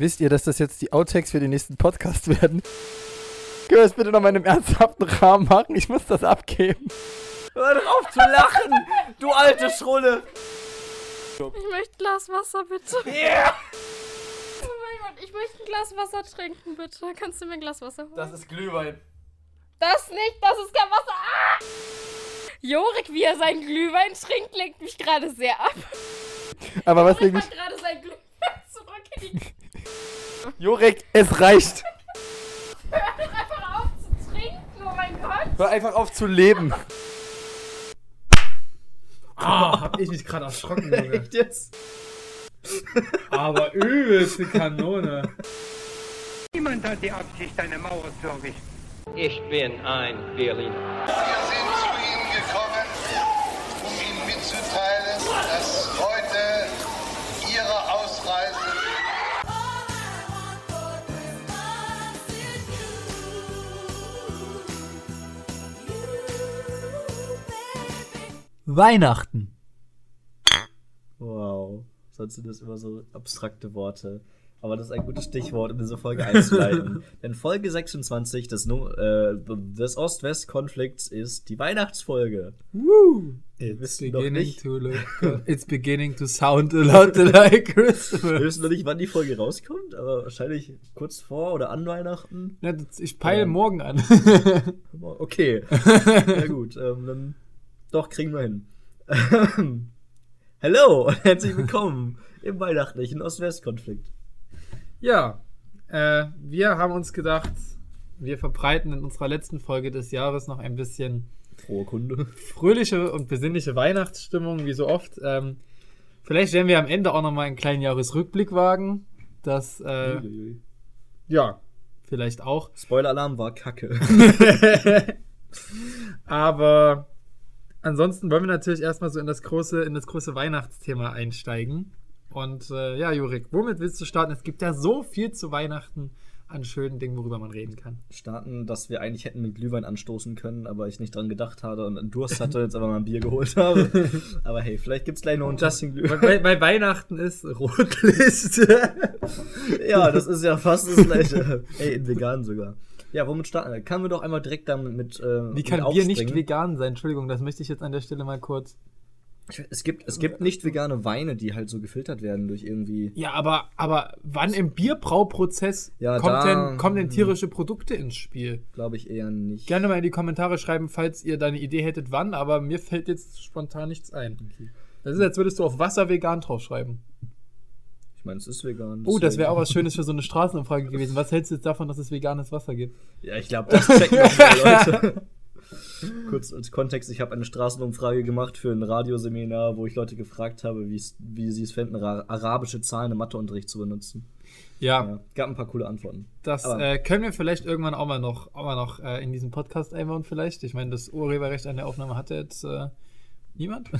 Wisst ihr, dass das jetzt die Outtakes für den nächsten Podcast werden? Können wir das bitte noch mal in einem ernsthaften Rahmen machen? Ich muss das abgeben. Hör drauf zu lachen, du alte Schrulle. Ich möchte Glas Wasser, bitte. Yeah. Oh mein Gott, ich möchte ein Glas Wasser trinken, bitte. Kannst du mir ein Glas Wasser holen? Das ist Glühwein. Das nicht, das ist kein Wasser. Ah! Jorik, wie er seinen Glühwein trinkt, lenkt mich gerade sehr ab. Aber was Jorik denke hat gerade sein Glühwein zurück in die... Jurek, es reicht. Hör doch einfach auf zu trinken, oh mein Gott. Hör einfach auf zu leben. Ah, hab ich mich gerade erschrocken, Junge. Echt jetzt? Aber übelste Kanone. Niemand hat die Absicht, eine Mauer zu errichten. Ich bin ein Berliner. Weihnachten. Wow. Sonst sind das immer so abstrakte Worte. Aber das ist ein gutes Stichwort, um diese Folge einzuleiten. Denn Folge 26 des, äh, des Ost-West-Konflikts ist die Weihnachtsfolge. Woo! Wir It's beginning nicht, to look. It's beginning to sound a lot like wir Christmas. wissen noch nicht, wann die Folge rauskommt, aber wahrscheinlich kurz vor oder an Weihnachten. Ja, ich peile Ja. morgen an. Okay. Na gut, ähm, dann doch kriegen wir hin. Hallo und herzlich willkommen im weihnachtlichen Ost-West-Konflikt. ja, äh, wir haben uns gedacht, wir verbreiten in unserer letzten Folge des Jahres noch ein bisschen Frohe Kunde. fröhliche und besinnliche Weihnachtsstimmung, wie so oft. Ähm, vielleicht werden wir am Ende auch noch mal einen kleinen Jahresrückblick wagen. Das, äh, Uiuiui. ja, vielleicht auch. Spoiler-Alarm war kacke. Aber ansonsten wollen wir natürlich erstmal so in das große, in das große Weihnachtsthema einsteigen. Und äh, ja, Jurik, womit willst du starten? Es gibt ja so viel zu Weihnachten an schönen Dingen, worüber man reden kann. Starten, dass wir eigentlich hätten mit Glühwein anstoßen können, aber ich nicht dran gedacht hatte und einen Durst hatte, jetzt aber mal ein Bier geholt habe. aber hey, vielleicht gibt's gleich noch ein weil, Glühwein. weil- weil Weihnachten ist Rotliste. ja, das ist ja fast das gleiche. hey, in vegan sogar. Ja, womit starten wir? Kann wir doch einmal direkt damit mit. Äh, Wie kann Bier nicht vegan sein? Entschuldigung, das möchte ich jetzt an der Stelle mal kurz. Es gibt, es gibt nicht vegane Weine, die halt so gefiltert werden durch irgendwie. Ja, aber, aber wann im Bierbrauprozess Ja, kommt da- denn, kommen denn tierische Produkte ins Spiel? Glaube ich eher nicht. Gerne mal in die Kommentare schreiben, falls ihr da eine Idee hättet, wann, aber mir fällt jetzt spontan nichts ein. Das ist, als würdest du auf Wasser vegan draufschreiben. Ich meine, es ist vegan. Oh, das wäre auch was Schönes für so eine Straßenumfrage gewesen. Was hältst du jetzt davon, dass es veganes Wasser gibt? Ja, ich glaube, das checken mehr Leute. Kurz als Kontext, ich habe eine Straßenumfrage gemacht für ein Radioseminar, wo ich Leute gefragt habe, wie sie es fänden, ra- arabische Zahlen im Matheunterricht zu benutzen. Ja, Ja, gab ein paar coole Antworten. das äh, können wir vielleicht irgendwann auch mal noch, auch mal noch äh, in diesem Podcast einbauen, vielleicht. Ich meine, das Urheberrecht an der Aufnahme hatte jetzt äh, niemand.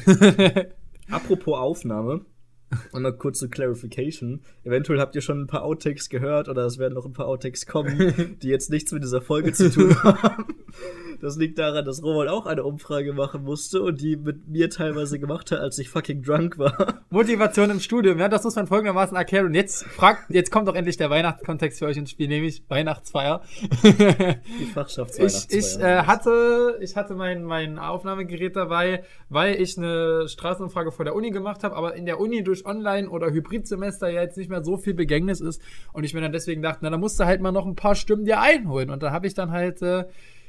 Apropos Aufnahme, einmal kurze Clarification. Eventuell habt ihr schon ein paar Outtakes gehört oder es werden noch ein paar Outtakes kommen, die jetzt nichts mit dieser Folge zu tun haben. Das liegt daran, dass Roman auch eine Umfrage machen musste und die mit mir teilweise gemacht hat, als ich fucking drunk war. Motivation im Studium, ja, das muss man folgendermaßen erklären. Und jetzt fragt, jetzt kommt doch endlich der Weihnachtskontext für euch ins Spiel, nämlich Weihnachtsfeier. Die Fachschaftsfeier. Ich, ich äh, hatte, ich hatte mein, mein Aufnahmegerät dabei, weil ich eine Straßenumfrage vor der Uni gemacht habe, aber in der Uni durch Online- oder Hybridsemester ja jetzt nicht mehr so viel Begängnis ist und ich mir dann deswegen dachte, na, da musst du halt mal noch ein paar Stimmen dir einholen. Und da habe ich dann halt, äh,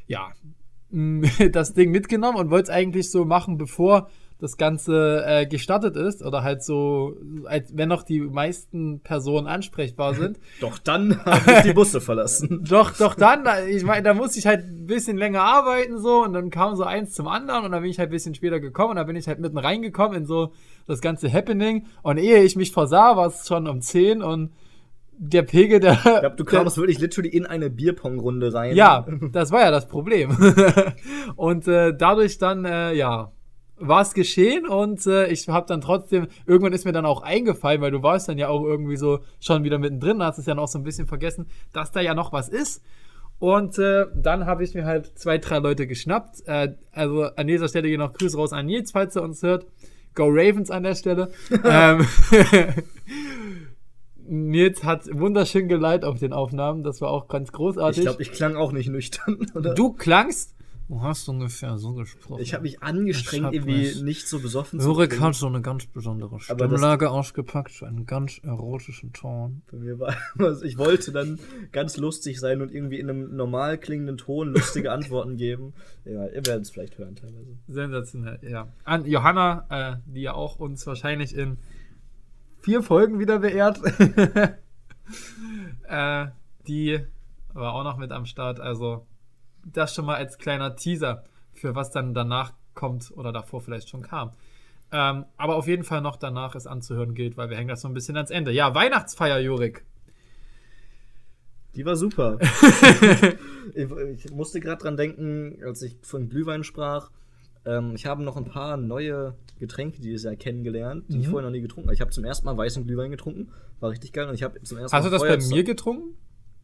ja, das Ding mitgenommen und wollte es eigentlich so machen, bevor das Ganze äh, gestartet ist oder halt so, als wenn noch die meisten Personen ansprechbar sind. Doch dann habe ich die Busse verlassen. Doch, doch dann, da- ich meine, da musste ich halt ein bisschen länger arbeiten so und dann kam so eins zum anderen und dann bin ich halt ein bisschen später gekommen und dann bin ich halt mitten reingekommen in so das ganze Happening und ehe ich mich versah, war es schon um 10 und der Pegel, der... Ich glaube, du kamst wirklich literally in eine Bierpong-Runde rein. Ja, das war ja das Problem. und äh, dadurch dann, äh, ja, war es geschehen und äh, ich habe dann trotzdem, irgendwann ist mir dann auch eingefallen, weil du warst dann ja auch irgendwie so schon wieder mittendrin, hast es ja noch so ein bisschen vergessen, dass da ja noch was ist. Und äh, dann habe ich mir halt zwei, drei Leute geschnappt. Äh, also an dieser Stelle gehen noch Grüße raus an Nils, falls er uns hört. Go Ravens an der Stelle. ähm, Nils hat wunderschön geleitet auf den Aufnahmen. Das war auch ganz großartig. Ich glaube, ich klang auch nicht nüchtern, oder? du klangst. Du hast ungefähr so gesprochen. Ich habe mich angestrengt, Ich hab irgendwie mich- nicht so besoffen Jurek klingen. hat so eine ganz besondere Stimmlage ausgepackt, so einen ganz erotischen Ton. Bei mir war also ich wollte dann ganz lustig sein und irgendwie in einem normal klingenden Ton lustige Antworten geben. Ja, ihr werdet es vielleicht hören teilweise. Sensationell, ja. An Johanna, äh, die ja auch uns wahrscheinlich in vier Folgen wieder beehrt. äh, die war auch noch mit am Start. Also das schon mal als kleiner Teaser für was dann danach kommt oder davor vielleicht schon kam. Ähm, aber auf jeden Fall noch danach es anzuhören gilt, weil wir hängen das so ein bisschen ans Ende. Ja, Weihnachtsfeier, Jurik. Die war super. ich, ich musste gerade dran denken, als ich von Glühwein sprach. Ähm, ich habe noch ein paar neue Getränke dieses Jahr kennengelernt, die ich Mhm. vorher noch nie getrunken habe. Ich habe zum ersten Mal weißen Glühwein getrunken. War richtig geil. Und ich habe zum ersten Hast du Mal das bei Feuerzeug- mir getrunken?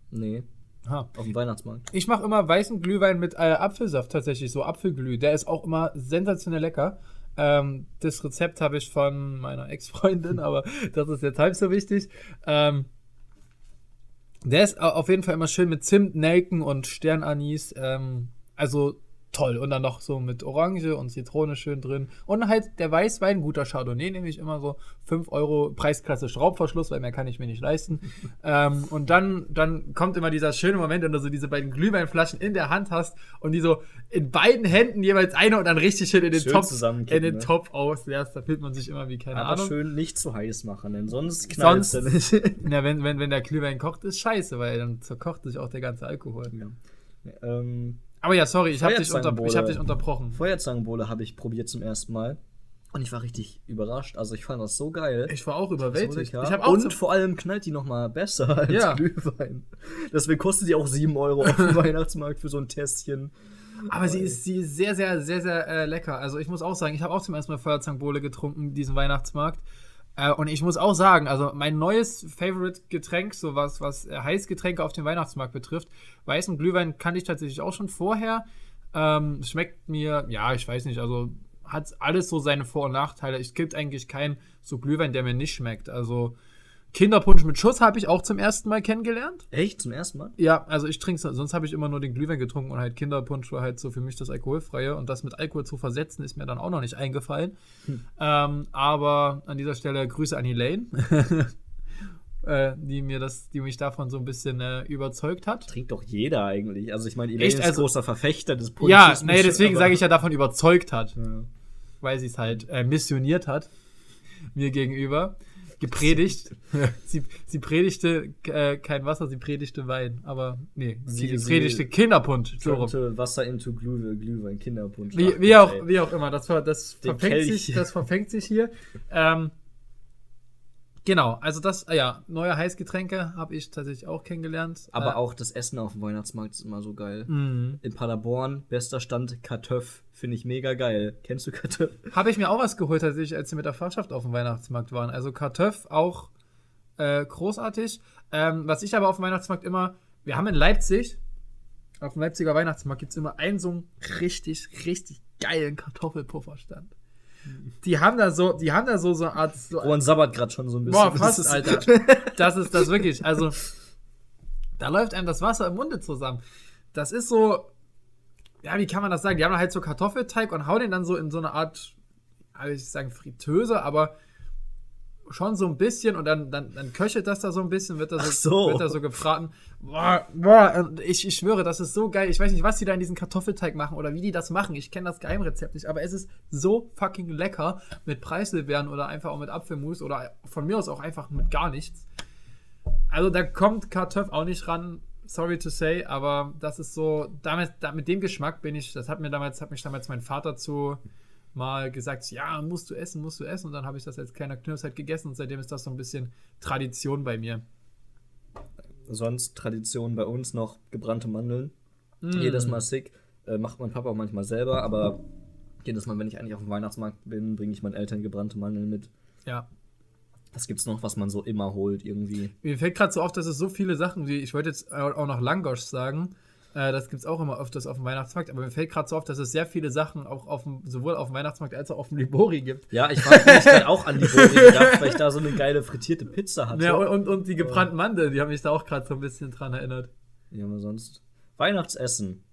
Nee, Ha. auf dem Weihnachtsmarkt. Ich mache immer weißen Glühwein mit äh, Apfelsaft tatsächlich, so Apfelglüh. Der ist auch immer sensationell lecker. Ähm, das Rezept habe ich von meiner Ex-Freundin, aber das ist jetzt halb so wichtig. Ähm, der ist au- auf jeden Fall immer schön mit Zimt, Nelken und Sternanis. Ähm, also toll. Und dann noch so mit Orange und Zitrone schön drin. Und halt der Weißwein, guter Chardonnay, nehme ich immer so 5 Euro Preisklasse Schraubverschluss, weil mehr kann ich mir nicht leisten. ähm, und dann, dann kommt immer dieser schöne Moment, wenn du so diese beiden Glühweinflaschen in der Hand hast und die so in beiden Händen jeweils eine und dann richtig schön in den Schön Topf, in den ne? Topf ausleerst. Da fühlt man sich immer wie keine Aber Ahnung. schön nicht zu heiß machen, denn sonst knallt es Sonst-. Ja, wenn, wenn, wenn der Glühwein kocht, ist scheiße, weil dann zerkocht sich auch der ganze Alkohol. ähm, Aber ja, sorry, ich habe dich, unter, ich hab dich unterbrochen. Feuerzangenbowle habe ich probiert zum ersten Mal. Und ich war richtig überrascht. Also ich fand das so geil. Ich war auch überwältigt. ich habe auch und vor allem knallt die noch mal besser als Ja. Glühwein. Deswegen kostet die auch 7 Euro auf dem Weihnachtsmarkt für so ein Tässchen. Aber sie ist, sie ist sehr, sehr, sehr, sehr äh, lecker. Also ich muss auch sagen, ich habe auch zum ersten Mal Feuerzangenbowle getrunken, diesen Weihnachtsmarkt. Äh, und ich muss auch sagen, also mein neues Favorite-Getränk, so was, was äh, Heißgetränke auf dem Weihnachtsmarkt betrifft, weißen Glühwein kannte ich tatsächlich auch schon vorher. Ähm, schmeckt mir, ja, ich weiß nicht, also hat alles so seine Vor- und Nachteile. Es gibt eigentlich keinen so Glühwein, der mir nicht schmeckt. Also Kinderpunsch mit Schuss habe ich auch zum ersten Mal kennengelernt. Echt? Zum ersten Mal? Ja, also ich trinke sonst habe ich immer nur den Glühwein getrunken und halt Kinderpunsch war halt so für mich das Alkoholfreie und das mit Alkohol zu versetzen ist mir dann auch noch nicht eingefallen. Ähm, aber an dieser Stelle Grüße an Elaine, äh, die mir das, die mich davon so ein bisschen äh, überzeugt hat. Trinkt doch jeder eigentlich. Also ich meine, Elaine Echt? ist Also- großer Verfechter des Ja, Punsches nee, mit- deswegen sage ich ja davon überzeugt hat, Ja. weil sie es halt äh, missioniert hat mir gegenüber. Gepredigt. sie, sie predigte äh, kein Wasser, sie predigte Wein. Aber nee, sie, Sie- predigte Kinderpunsch. So rum. Wasser into Glühwein, Glühwein Kinderpunsch. Wie, wie, auch, ey. wie auch immer, das, ver, das, Den verfängt Kelch. sich, das verfängt sich hier. Ähm, genau, also das, ah ja, neue Heißgetränke habe ich tatsächlich auch kennengelernt. Aber äh, auch das Essen auf dem Weihnachtsmarkt ist immer so geil. mh. In Paderborn, bester Stand, Kartöff. Finde ich mega geil. Kennst du Kartöff? Habe ich mir auch was geholt, tatsächlich, als wir mit der Fachschaft auf dem Weihnachtsmarkt waren. Also Kartöff auch äh, großartig. Ähm, was ich aber auf dem Weihnachtsmarkt immer, wir haben in Leipzig, auf dem Leipziger Weihnachtsmarkt gibt es immer einen so einen richtig, richtig geilen Kartoffelpufferstand. Die haben da so, die haben da so so eine Art, so Rohan sabbert gerade schon so ein bisschen. Boah, Das fast, ist- Alter. Das ist das wirklich. Also, da läuft einem das Wasser im Munde zusammen. Das ist so, ja, wie kann man das sagen? Die haben da halt so Kartoffelteig und hauen den dann so in so eine Art, will ich sagen, Fritteuse, aber schon so ein bisschen und dann, dann, dann köchelt das da so ein bisschen, wird da so, so. Wird da so gebraten. Boah, ich, ich schwöre, das ist so geil. Ich weiß nicht, was die da in diesen Kartoffelteig machen oder wie die das machen. Ich kenne das Geheimrezept nicht, aber es ist so fucking lecker mit Preiselbeeren oder einfach auch mit Apfelmus oder von mir aus auch einfach mit gar nichts. Also da kommt Kartoff auch nicht ran, sorry to say, aber das ist so, damit, da, mit dem Geschmack bin ich, das hat mir damals, hat mich damals mein Vater zu mal gesagt, ja, musst du essen, musst du essen. Und dann habe ich das als kleiner Knirps halt gegessen und seitdem ist das so ein bisschen Tradition bei mir. Sonst Tradition bei uns noch gebrannte Mandeln. Mm. Jedes Mal sick. Äh, macht mein Papa auch manchmal selber, aber jedes Mal, wenn ich eigentlich auf dem Weihnachtsmarkt bin, bringe ich meinen Eltern gebrannte Mandeln mit. Ja. Das gibt's noch, was man so immer holt irgendwie. Mir fällt gerade so auf, dass es so viele Sachen wie, ich wollte jetzt auch noch Langosch sagen, Äh, das gibt es auch immer öfters auf dem Weihnachtsmarkt. Aber mir fällt gerade so auf, dass es sehr viele Sachen auch auf dem, sowohl auf dem Weihnachtsmarkt als auch auf dem Libori gibt. Ja, ich habe mich gerade auch an die Bori gedacht, weil ich da so eine geile frittierte Pizza hatte. Ja, und, und, und die gebrannten Mandeln, die haben mich da auch gerade so ein bisschen dran erinnert. Ja, aber sonst. Weihnachtsessen.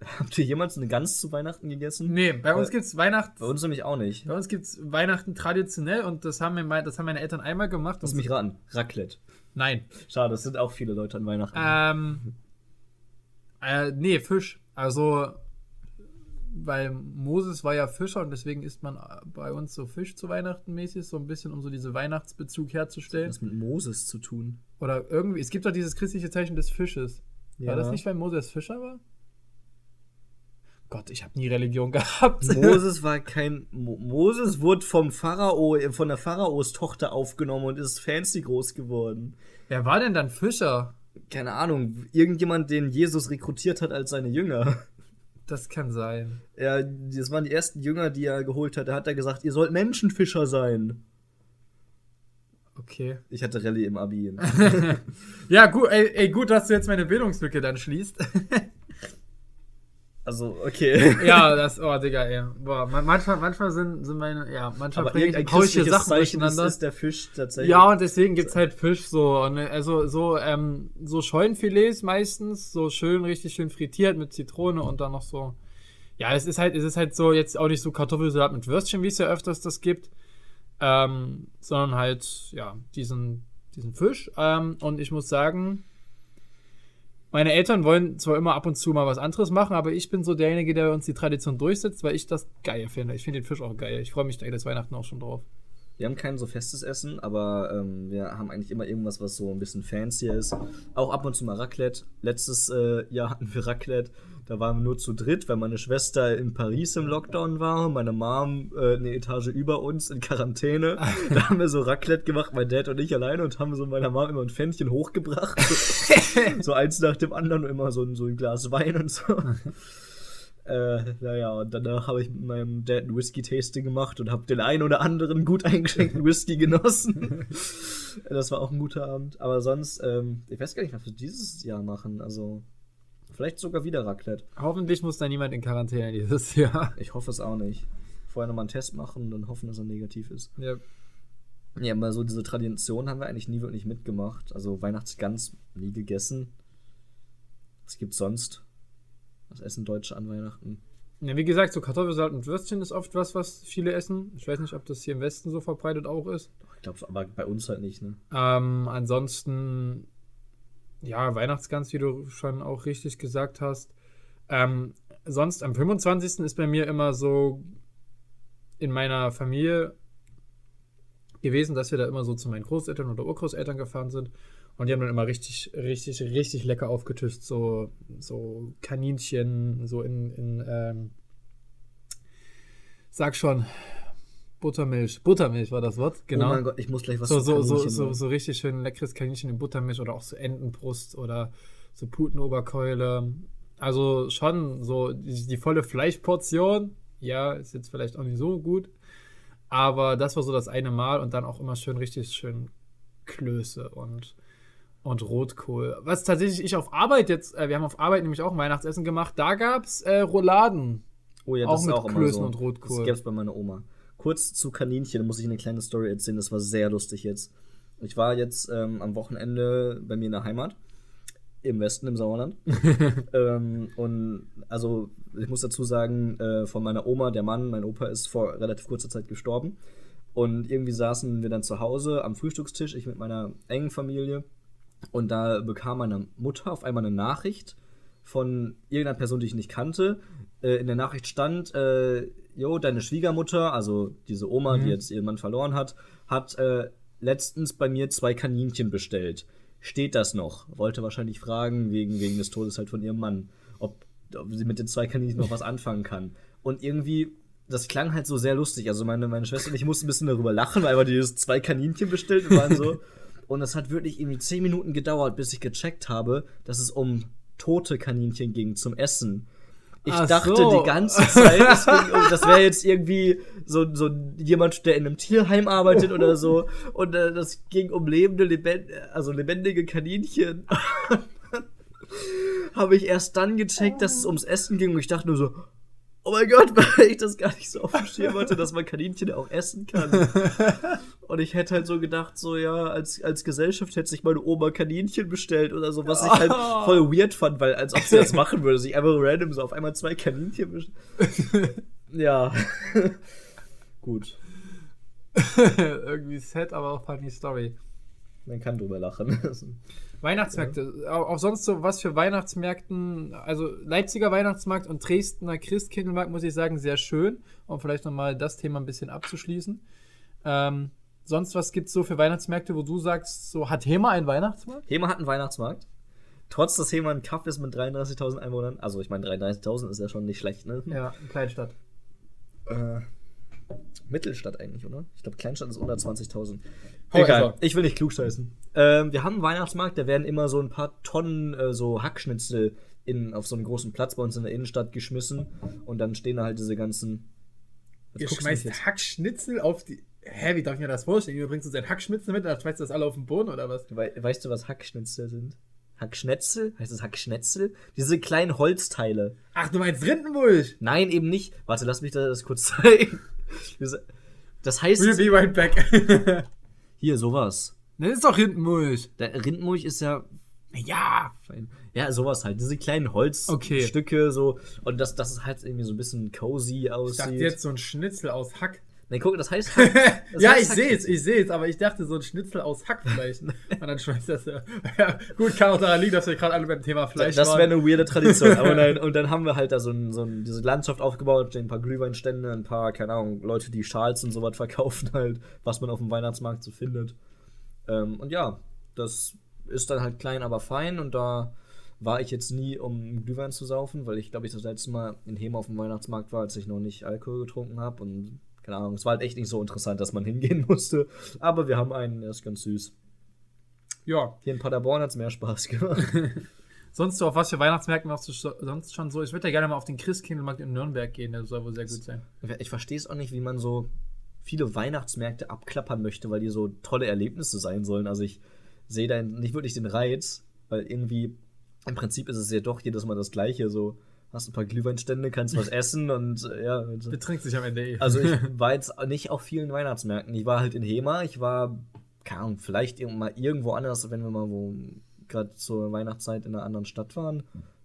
Habt ihr jemals eine Gans zu Weihnachten gegessen? Nee, bei uns gibt es Weihnachten. Bei uns nämlich auch nicht. Bei uns gibt's Weihnachten traditionell und das haben, mir, das haben meine Eltern einmal gemacht. Lass mich raten. Raclette. Nein. Schade, es sind auch viele Leute an Weihnachten. Ähm, äh, nee, Fisch. Also, weil Moses war ja Fischer und deswegen isst man bei uns so Fisch zu Weihnachten mäßig, so ein bisschen, um so diesen Weihnachtsbezug herzustellen. Was mit Moses zu tun? Oder irgendwie, es gibt doch dieses christliche Zeichen des Fisches. War Ja. das nicht, weil Moses Fischer war? Gott, ich habe nie Religion gehabt. Moses war kein. Mo Moses wurde vom Pharao, von der Pharaos Tochter aufgenommen und ist fancy groß geworden. Wer war denn dann Fischer? Keine Ahnung, irgendjemand, den Jesus rekrutiert hat als seine Jünger. Das kann sein. Er, das waren die ersten Jünger, die er geholt hat. Da hat er gesagt, ihr sollt Menschenfischer sein. Okay. Ich hatte Rallye im Abi. Ja, gut, ey, ey, gut, dass du jetzt meine Bildungslücke dann schließt. Also, okay. ja, das, oh, Digga, ey. Boah, man- manchmal, manchmal sind, sind meine, ja, manchmal bringe ich hausche Sachen Zeichen ist, durcheinander. ist der Fisch tatsächlich. Ja, und deswegen gibt's halt Fisch so. Und, äh, also so, ähm, so Scheunenfilets meistens, so schön, richtig schön frittiert mit Zitrone und dann noch so. Ja, es ist halt, es ist halt so jetzt auch nicht so Kartoffelsalat mit Würstchen, wie es ja öfters das gibt. Ähm, sondern halt, ja, diesen, diesen Fisch. Ähm, und ich muss sagen, meine Eltern wollen zwar immer ab und zu mal was anderes machen, aber ich bin so derjenige, der uns die Tradition durchsetzt, weil ich das geil finde. Ich finde den Fisch auch geil. Ich freue mich da jedes Weihnachten auch schon drauf. Wir haben kein so festes Essen, aber ähm, wir haben eigentlich immer irgendwas, was so ein bisschen fancier ist. Auch ab und zu mal Raclette. Letztes äh, Jahr hatten wir Raclette. Da waren wir nur zu dritt, weil meine Schwester in Paris im Lockdown war, meine Mom äh, eine Etage über uns in Quarantäne. Da haben wir so Raclette gemacht, mein Dad und ich alleine und haben so meiner Mom immer ein Pfännchen hochgebracht. So, so eins nach dem anderen und immer so, so ein Glas Wein und so. Äh, naja, und danach habe ich mit meinem Dad ein Whisky-Tasting gemacht und habe den einen oder anderen gut eingeschenkten Whisky genossen. das war auch ein guter Abend. Aber sonst, ähm, ich weiß gar nicht, was wir dieses Jahr machen. Also, vielleicht sogar wieder Raclette. Hoffentlich muss da niemand in Quarantäne dieses Jahr. Ich hoffe es auch nicht. Vorher nochmal einen Test machen und dann hoffen, dass er negativ ist. Ja. Ja, aber so diese Tradition haben wir eigentlich nie wirklich mitgemacht. Also Weihnachtsgans nie gegessen. Was gibt's sonst? Was essen Deutsche an Weihnachten? ja, wie gesagt, so Kartoffelsalat und Würstchen ist oft was, was viele essen. Ich weiß nicht, ob das hier im Westen so verbreitet auch ist. Ich glaube, aber bei uns halt nicht, ne? Ähm, ansonsten, ja, Weihnachtsgans, wie du schon auch richtig gesagt hast. Ähm, sonst am 25. ist bei mir immer so in meiner Familie gewesen, dass wir da immer so zu meinen Großeltern oder Urgroßeltern gefahren sind. Und die haben dann immer richtig, richtig, richtig lecker aufgetischt. So, so Kaninchen, so in, in ähm, sag schon, Buttermilch. Buttermilch war das Wort, genau. Oh mein Gott, ich muss gleich was So, so, so, so, so richtig schön leckeres Kaninchen in Buttermilch oder auch so Entenbrust oder so Putenoberkeule. Also schon so die, die volle Fleischportion. Ja, ist jetzt vielleicht auch nicht so gut. Aber das war so das eine Mal und dann auch immer schön richtig schön Klöße und, und Rotkohl. Was tatsächlich ich auf Arbeit jetzt, äh, wir haben auf Arbeit nämlich auch ein Weihnachtsessen gemacht, da gab es äh, Rouladen. Oh ja, auch das ist mit auch Klößen so. und Rotkohl. Das gab's bei meiner Oma. Kurz zu Kaninchen, da muss ich eine kleine Story erzählen, das war sehr lustig jetzt. Ich war jetzt ähm, am Wochenende bei mir in der Heimat. Im Westen, im Sauerland. ähm, und also, ich muss dazu sagen, äh, von meiner Oma, der Mann, mein Opa ist vor relativ kurzer Zeit gestorben. Und irgendwie saßen wir dann zu Hause am Frühstückstisch, ich mit meiner engen Familie. Und da bekam meine Mutter auf einmal eine Nachricht von irgendeiner Person, die ich nicht kannte. Äh, in der Nachricht stand, äh, jo, deine Schwiegermutter, also diese Oma, die jetzt ihren Mann verloren hat, hat äh, letztens bei mir zwei Kaninchen bestellt. Steht das noch? Wollte wahrscheinlich fragen, wegen, wegen des Todes halt von ihrem Mann, ob, ob sie mit den zwei Kaninchen noch was anfangen kann. Und irgendwie, das klang halt so sehr lustig. Also meine, meine Schwester und ich mussten ein bisschen darüber lachen, weil wir dieses zwei Kaninchen bestellt und waren so. Und es hat wirklich irgendwie zehn Minuten gedauert, bis ich gecheckt habe, dass es um tote Kaninchen ging zum Essen. Ich Ach dachte so. die ganze Zeit, um, das wäre jetzt irgendwie so, so jemand, der in einem Tierheim arbeitet oder so. Und äh, das ging um lebende, lebend, also lebendige Kaninchen. habe ich erst dann gecheckt, dass es ums Essen ging und ich dachte nur so, oh mein Gott, weil ich das gar nicht so Schirm hatte, dass man Kaninchen auch essen kann. Und ich hätte halt so gedacht, so ja, als, als Gesellschaft hätte sich meine Oma Kaninchen bestellt oder so, was ich halt voll weird fand, weil als ob sie das machen würde, sich einfach random so auf einmal zwei Kaninchen bestellen. ja. Gut, Irgendwie sad, aber auch funny Story. Man kann drüber lachen. Weihnachtsmärkte. Auch, auch sonst so was für Weihnachtsmärkten, also Leipziger Weihnachtsmarkt und Dresdner Christkindlmarkt, muss ich sagen, sehr schön, um vielleicht nochmal das Thema ein bisschen abzuschließen. Ähm, sonst was gibt es so für Weihnachtsmärkte, wo du sagst, so hat Hema einen Weihnachtsmarkt? Hema hat einen Weihnachtsmarkt. Trotz dass Hema ein Kaff ist mit 33.000 Einwohnern. Also, ich meine, 33.000 ist ja schon nicht schlecht, ne? Ja, in Kleinstadt. Äh, Mittelstadt eigentlich, oder? Ich glaube, Kleinstadt ist unter 20.000. However. Egal, ich will nicht klugscheißen. Ähm, wir haben einen Weihnachtsmarkt, da werden immer so ein paar Tonnen äh, so Hackschnitzel in, auf so einen großen Platz bei uns in der Innenstadt geschmissen. Und dann stehen da halt diese ganzen. Was Ihr schmeißt jetzt? Hackschnitzel auf die. Hä, wie darf ich mir das vorstellen? Ihr bringst uns ein Hackschnitzel mit, dann schmeißt du das alle auf den Boden oder was? We weißt du, was Hackschnitzel sind? Hackschnetzel? Heißt das Hackschnetzel? Diese kleinen Holzteile. Ach, du meinst Rindenmulch? Nein, eben nicht. Warte, lass mich da das kurz zeigen. Das heißt. We'll be right back. Hier, sowas. das ist doch Rindenmulch. Der Rindmulch ist ja. Ja. Ja, sowas halt. Diese kleinen Holzstücke, Okay. so. Und das, das ist halt irgendwie so ein bisschen cozy Ich aussieht. dachte jetzt so ein Schnitzel aus Hack. Nee, guck, das heißt. Das ja, heißt ich sehe es, ich sehe es, aber ich dachte so ein Schnitzel aus Hackfleisch. Und dann schmeißt das ja. ja. Gut, kann auch daran liegen, dass wir gerade alle beim Thema Fleisch Das waren. wäre eine weirde Tradition. Aber nein, und dann haben wir halt da so, ein, so ein, diese Landschaft aufgebaut, stehen ein paar Glühweinstände, ein paar, keine Ahnung, Leute, die Schals und sowas verkaufen halt, was man auf dem Weihnachtsmarkt so findet. Ähm, und ja, das ist dann halt klein, aber fein und da war ich jetzt nie, um Glühwein zu saufen, weil ich glaube, ich das letzte Mal in Hema auf dem Weihnachtsmarkt war, als ich noch nicht Alkohol getrunken habe und keine Ahnung, es war halt echt nicht so interessant, dass man hingehen musste. Aber wir haben einen, der ist ganz süß. ja. Hier in Paderborn hat es mehr Spaß gemacht. Sonst so, auf was für Weihnachtsmärkten machst du so- sonst schon so? Ich würde ja gerne mal auf den Christkindlmarkt in Nürnberg gehen, der soll wohl sehr gut sein. Ich verstehe es auch nicht, wie man so viele Weihnachtsmärkte abklappern möchte, weil die so tolle Erlebnisse sein sollen. Also ich sehe da nicht wirklich den Reiz, weil irgendwie im Prinzip ist es ja doch jedes Mal das Gleiche. So hast ein paar Glühweinstände, kannst was essen und äh, ja. und- Betrinkt sich am Ende eh. Also ich war jetzt nicht auf vielen Weihnachtsmärkten. Ich war halt in Hema, ich war, keine Ahnung, vielleicht mal irgendwo anders, wenn wir mal wo gerade zur Weihnachtszeit in einer anderen Stadt waren.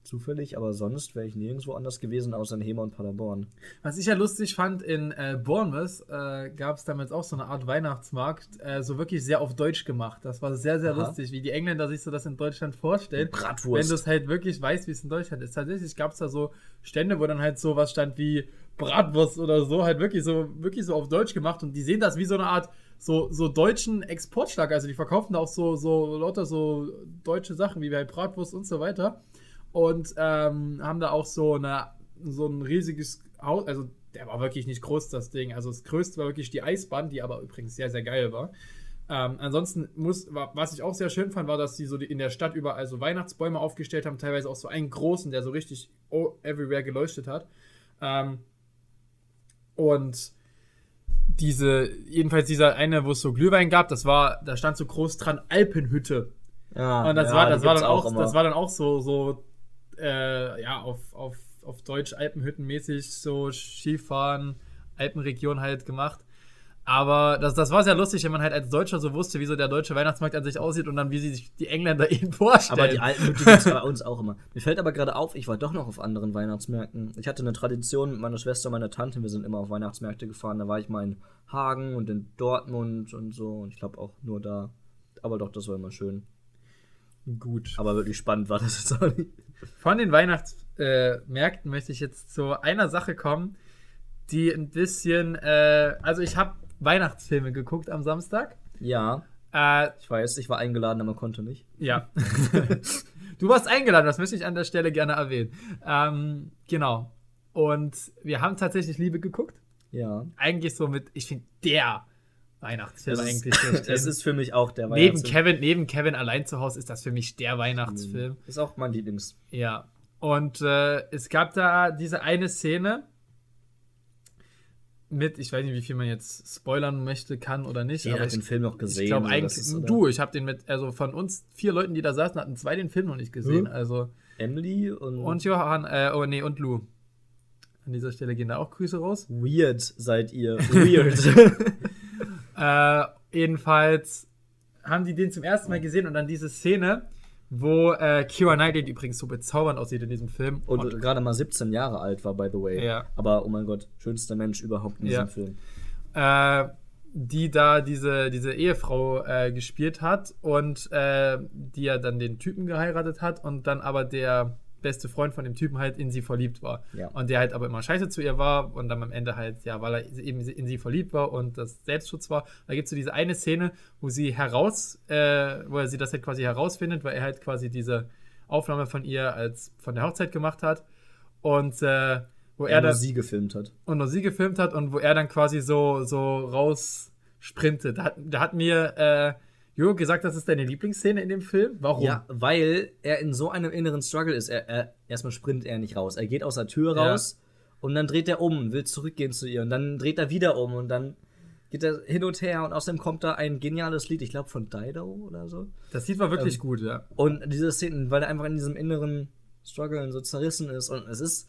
Zufällig, aber sonst wäre ich nirgendwo anders gewesen, außer in Hema und Paderborn. Was ich ja lustig fand, in äh, Bournemouth äh, gab es damals auch so eine Art Weihnachtsmarkt, äh, so wirklich sehr auf Deutsch gemacht. Das war sehr, sehr Aha. lustig, wie die Engländer sich so das in Deutschland vorstellen. Bratwurst. Wenn du es halt wirklich weißt, wie es in Deutschland ist. Tatsächlich gab es da so Stände, wo dann halt so was stand wie Bratwurst oder so, halt wirklich so, wirklich so auf Deutsch gemacht und die sehen das wie so eine Art so, so deutschen Exportschlag. Also die verkaufen da auch so, so lauter so deutsche Sachen wie halt Bratwurst und so weiter. Und ähm, haben da auch so eine so ein riesiges Haus, also der war wirklich nicht groß, das Ding. Also das größte war wirklich die Eisbahn, die aber übrigens sehr, sehr geil war. Ähm, ansonsten muss, wa- was ich auch sehr schön fand, war, dass sie so in der Stadt überall so Weihnachtsbäume aufgestellt haben, teilweise auch so einen großen, der so richtig everywhere geleuchtet hat. Ähm, und diese, jedenfalls dieser eine, wo es so Glühwein gab, das war, da stand so groß dran Alpenhütte. Ja, Und das ja, war, das war dann auch, immer. das war dann auch so, so, äh, ja, auf, auf, auf Deutsch Alpenhüttenmäßig, so Skifahren, Alpenregion halt gemacht. Aber das, das war sehr lustig, wenn man halt als Deutscher so wusste, wie so der deutsche Weihnachtsmarkt an sich aussieht und dann wie sie sich die Engländer ihn vorstellen. Aber die alten Hütte gibt bei uns auch immer. Mir fällt aber gerade auf, ich war doch noch auf anderen Weihnachtsmärkten. Ich hatte eine Tradition mit meiner Schwester und meiner Tante. Wir sind immer auf Weihnachtsmärkte gefahren. Da war ich mal in Hagen und in Dortmund und so. Und ich glaube auch nur da. Aber doch, das war immer schön. Gut. Aber wirklich spannend war das jetzt auch nicht. Von den Weihnachtsmärkten möchte ich jetzt zu einer Sache kommen, die ein bisschen, äh, also ich habe Weihnachtsfilme geguckt am Samstag. Ja, Äh, ich weiß, ich war eingeladen, aber konnte nicht. Ja. du warst eingeladen, das möchte ich an der Stelle gerne erwähnen. Ähm, genau. Und wir haben tatsächlich Liebe geguckt. Ja. Eigentlich so mit, ich finde, der Weihnachtsfilm ist, eigentlich. schlechthin. es ist für mich auch der neben Weihnachtsfilm. Kevin, neben Kevin allein zu Hause ist das für mich der Weihnachtsfilm. Ist auch mein Lieblings. Ja. Und äh, es gab da diese eine Szene, mit, ich weiß nicht, wie viel man jetzt spoilern möchte, kann oder nicht. Jeder aber hat ich, den Film noch gesehen. ich glaube eigentlich, das ist, du, ich habe den mit, also von uns vier Leuten, die da saßen, hatten zwei den Film noch nicht gesehen. Hm? Also Emily und, und Johann, äh, oh nee, und Lou. An dieser Stelle gehen da auch Grüße raus. Weird seid ihr. Weird. Äh, jedenfalls haben die den zum ersten Mal gesehen und dann diese Szene, wo äh, Kira Knightley, übrigens so bezaubernd aussieht in diesem Film. und gerade mal 17 Jahre alt war, by the way. Ja. Aber, oh mein Gott, schönster Mensch überhaupt in Ja. diesem Film. äh, die da diese, diese Ehefrau äh, gespielt hat und äh, die ja dann den Typen geheiratet hat und dann aber der beste Freund von dem Typen halt in sie verliebt war. Ja. Und der halt aber immer scheiße zu ihr war und dann am Ende halt, ja, weil er eben in sie verliebt war und das Selbstschutz war. Da gibt es so diese eine Szene, wo sie heraus, äh, wo er sie das halt quasi herausfindet, weil er halt quasi diese Aufnahme von ihr als von der Hochzeit gemacht hat. Und äh, wo Er er nur dann sie gefilmt hat. und nur sie gefilmt hat und wo er dann quasi so, so raus sprintet. Da hat, da hat mir äh, Jo gesagt, das ist deine Lieblingsszene in dem Film. Warum? Ja, weil er in so einem inneren Struggle ist. Er, er, erstmal sprintet er nicht raus. Er geht aus der Tür Ja. raus und dann dreht er um und will zurückgehen zu ihr. Und dann dreht er wieder um und dann geht er hin und her. Und außerdem kommt da ein geniales Lied, ich glaube von Dido oder so. Das Lied war wirklich Ähm, gut, ja. Und diese Szenen, weil er einfach in diesem inneren Struggle so zerrissen ist. Und es ist.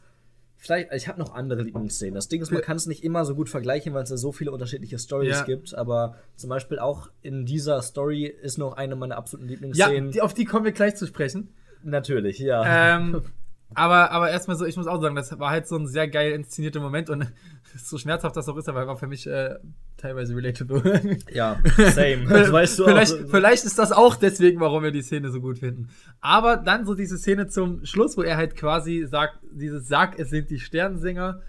Vielleicht, ich habe noch andere Lieblingsszenen. Das Ding ist, man kann es nicht immer so gut vergleichen, weil es ja so viele unterschiedliche Stories Ja. gibt. Aber zum Beispiel auch in dieser Story ist noch eine meiner absoluten Ja, Lieblingsszenen. die, auf die kommen wir gleich zu sprechen. Natürlich, ja. ähm, aber, aber erstmal so, ich muss auch sagen, das war halt so ein sehr geil inszenierter Moment und so schmerzhaft das auch ist, aber war für mich äh, teilweise relatable. Ja, same. Das weißt du vielleicht, auch. vielleicht ist das auch deswegen, warum wir die Szene so gut finden. Aber dann so diese Szene zum Schluss, wo er halt quasi sagt, dieses Sag, es sind die Sternensänger.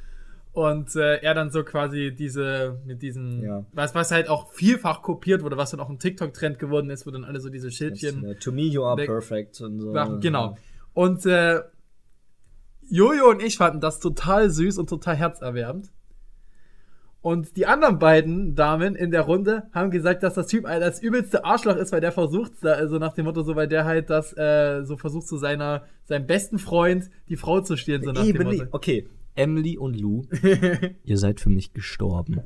Und äh, er dann so quasi diese, mit diesen, Ja. was, was halt auch vielfach kopiert wurde, was dann auch ein TikTok-Trend geworden ist, wo dann alle so diese Schildchen Das, äh, to me you are perfect. Und so. machen. Genau. Und äh, Jojo und ich fanden das total süß und total herzerwärmend. Und die anderen beiden Damen in der Runde haben gesagt, dass das Typ das übelste Arschloch ist, weil der versucht, also nach dem Motto, so weil der halt das äh, so versucht, zu seiner seinem besten Freund die Frau zu stehlen, so nach Eben dem nicht. Motto. Okay, Emily und Lou, ihr seid für mich gestorben.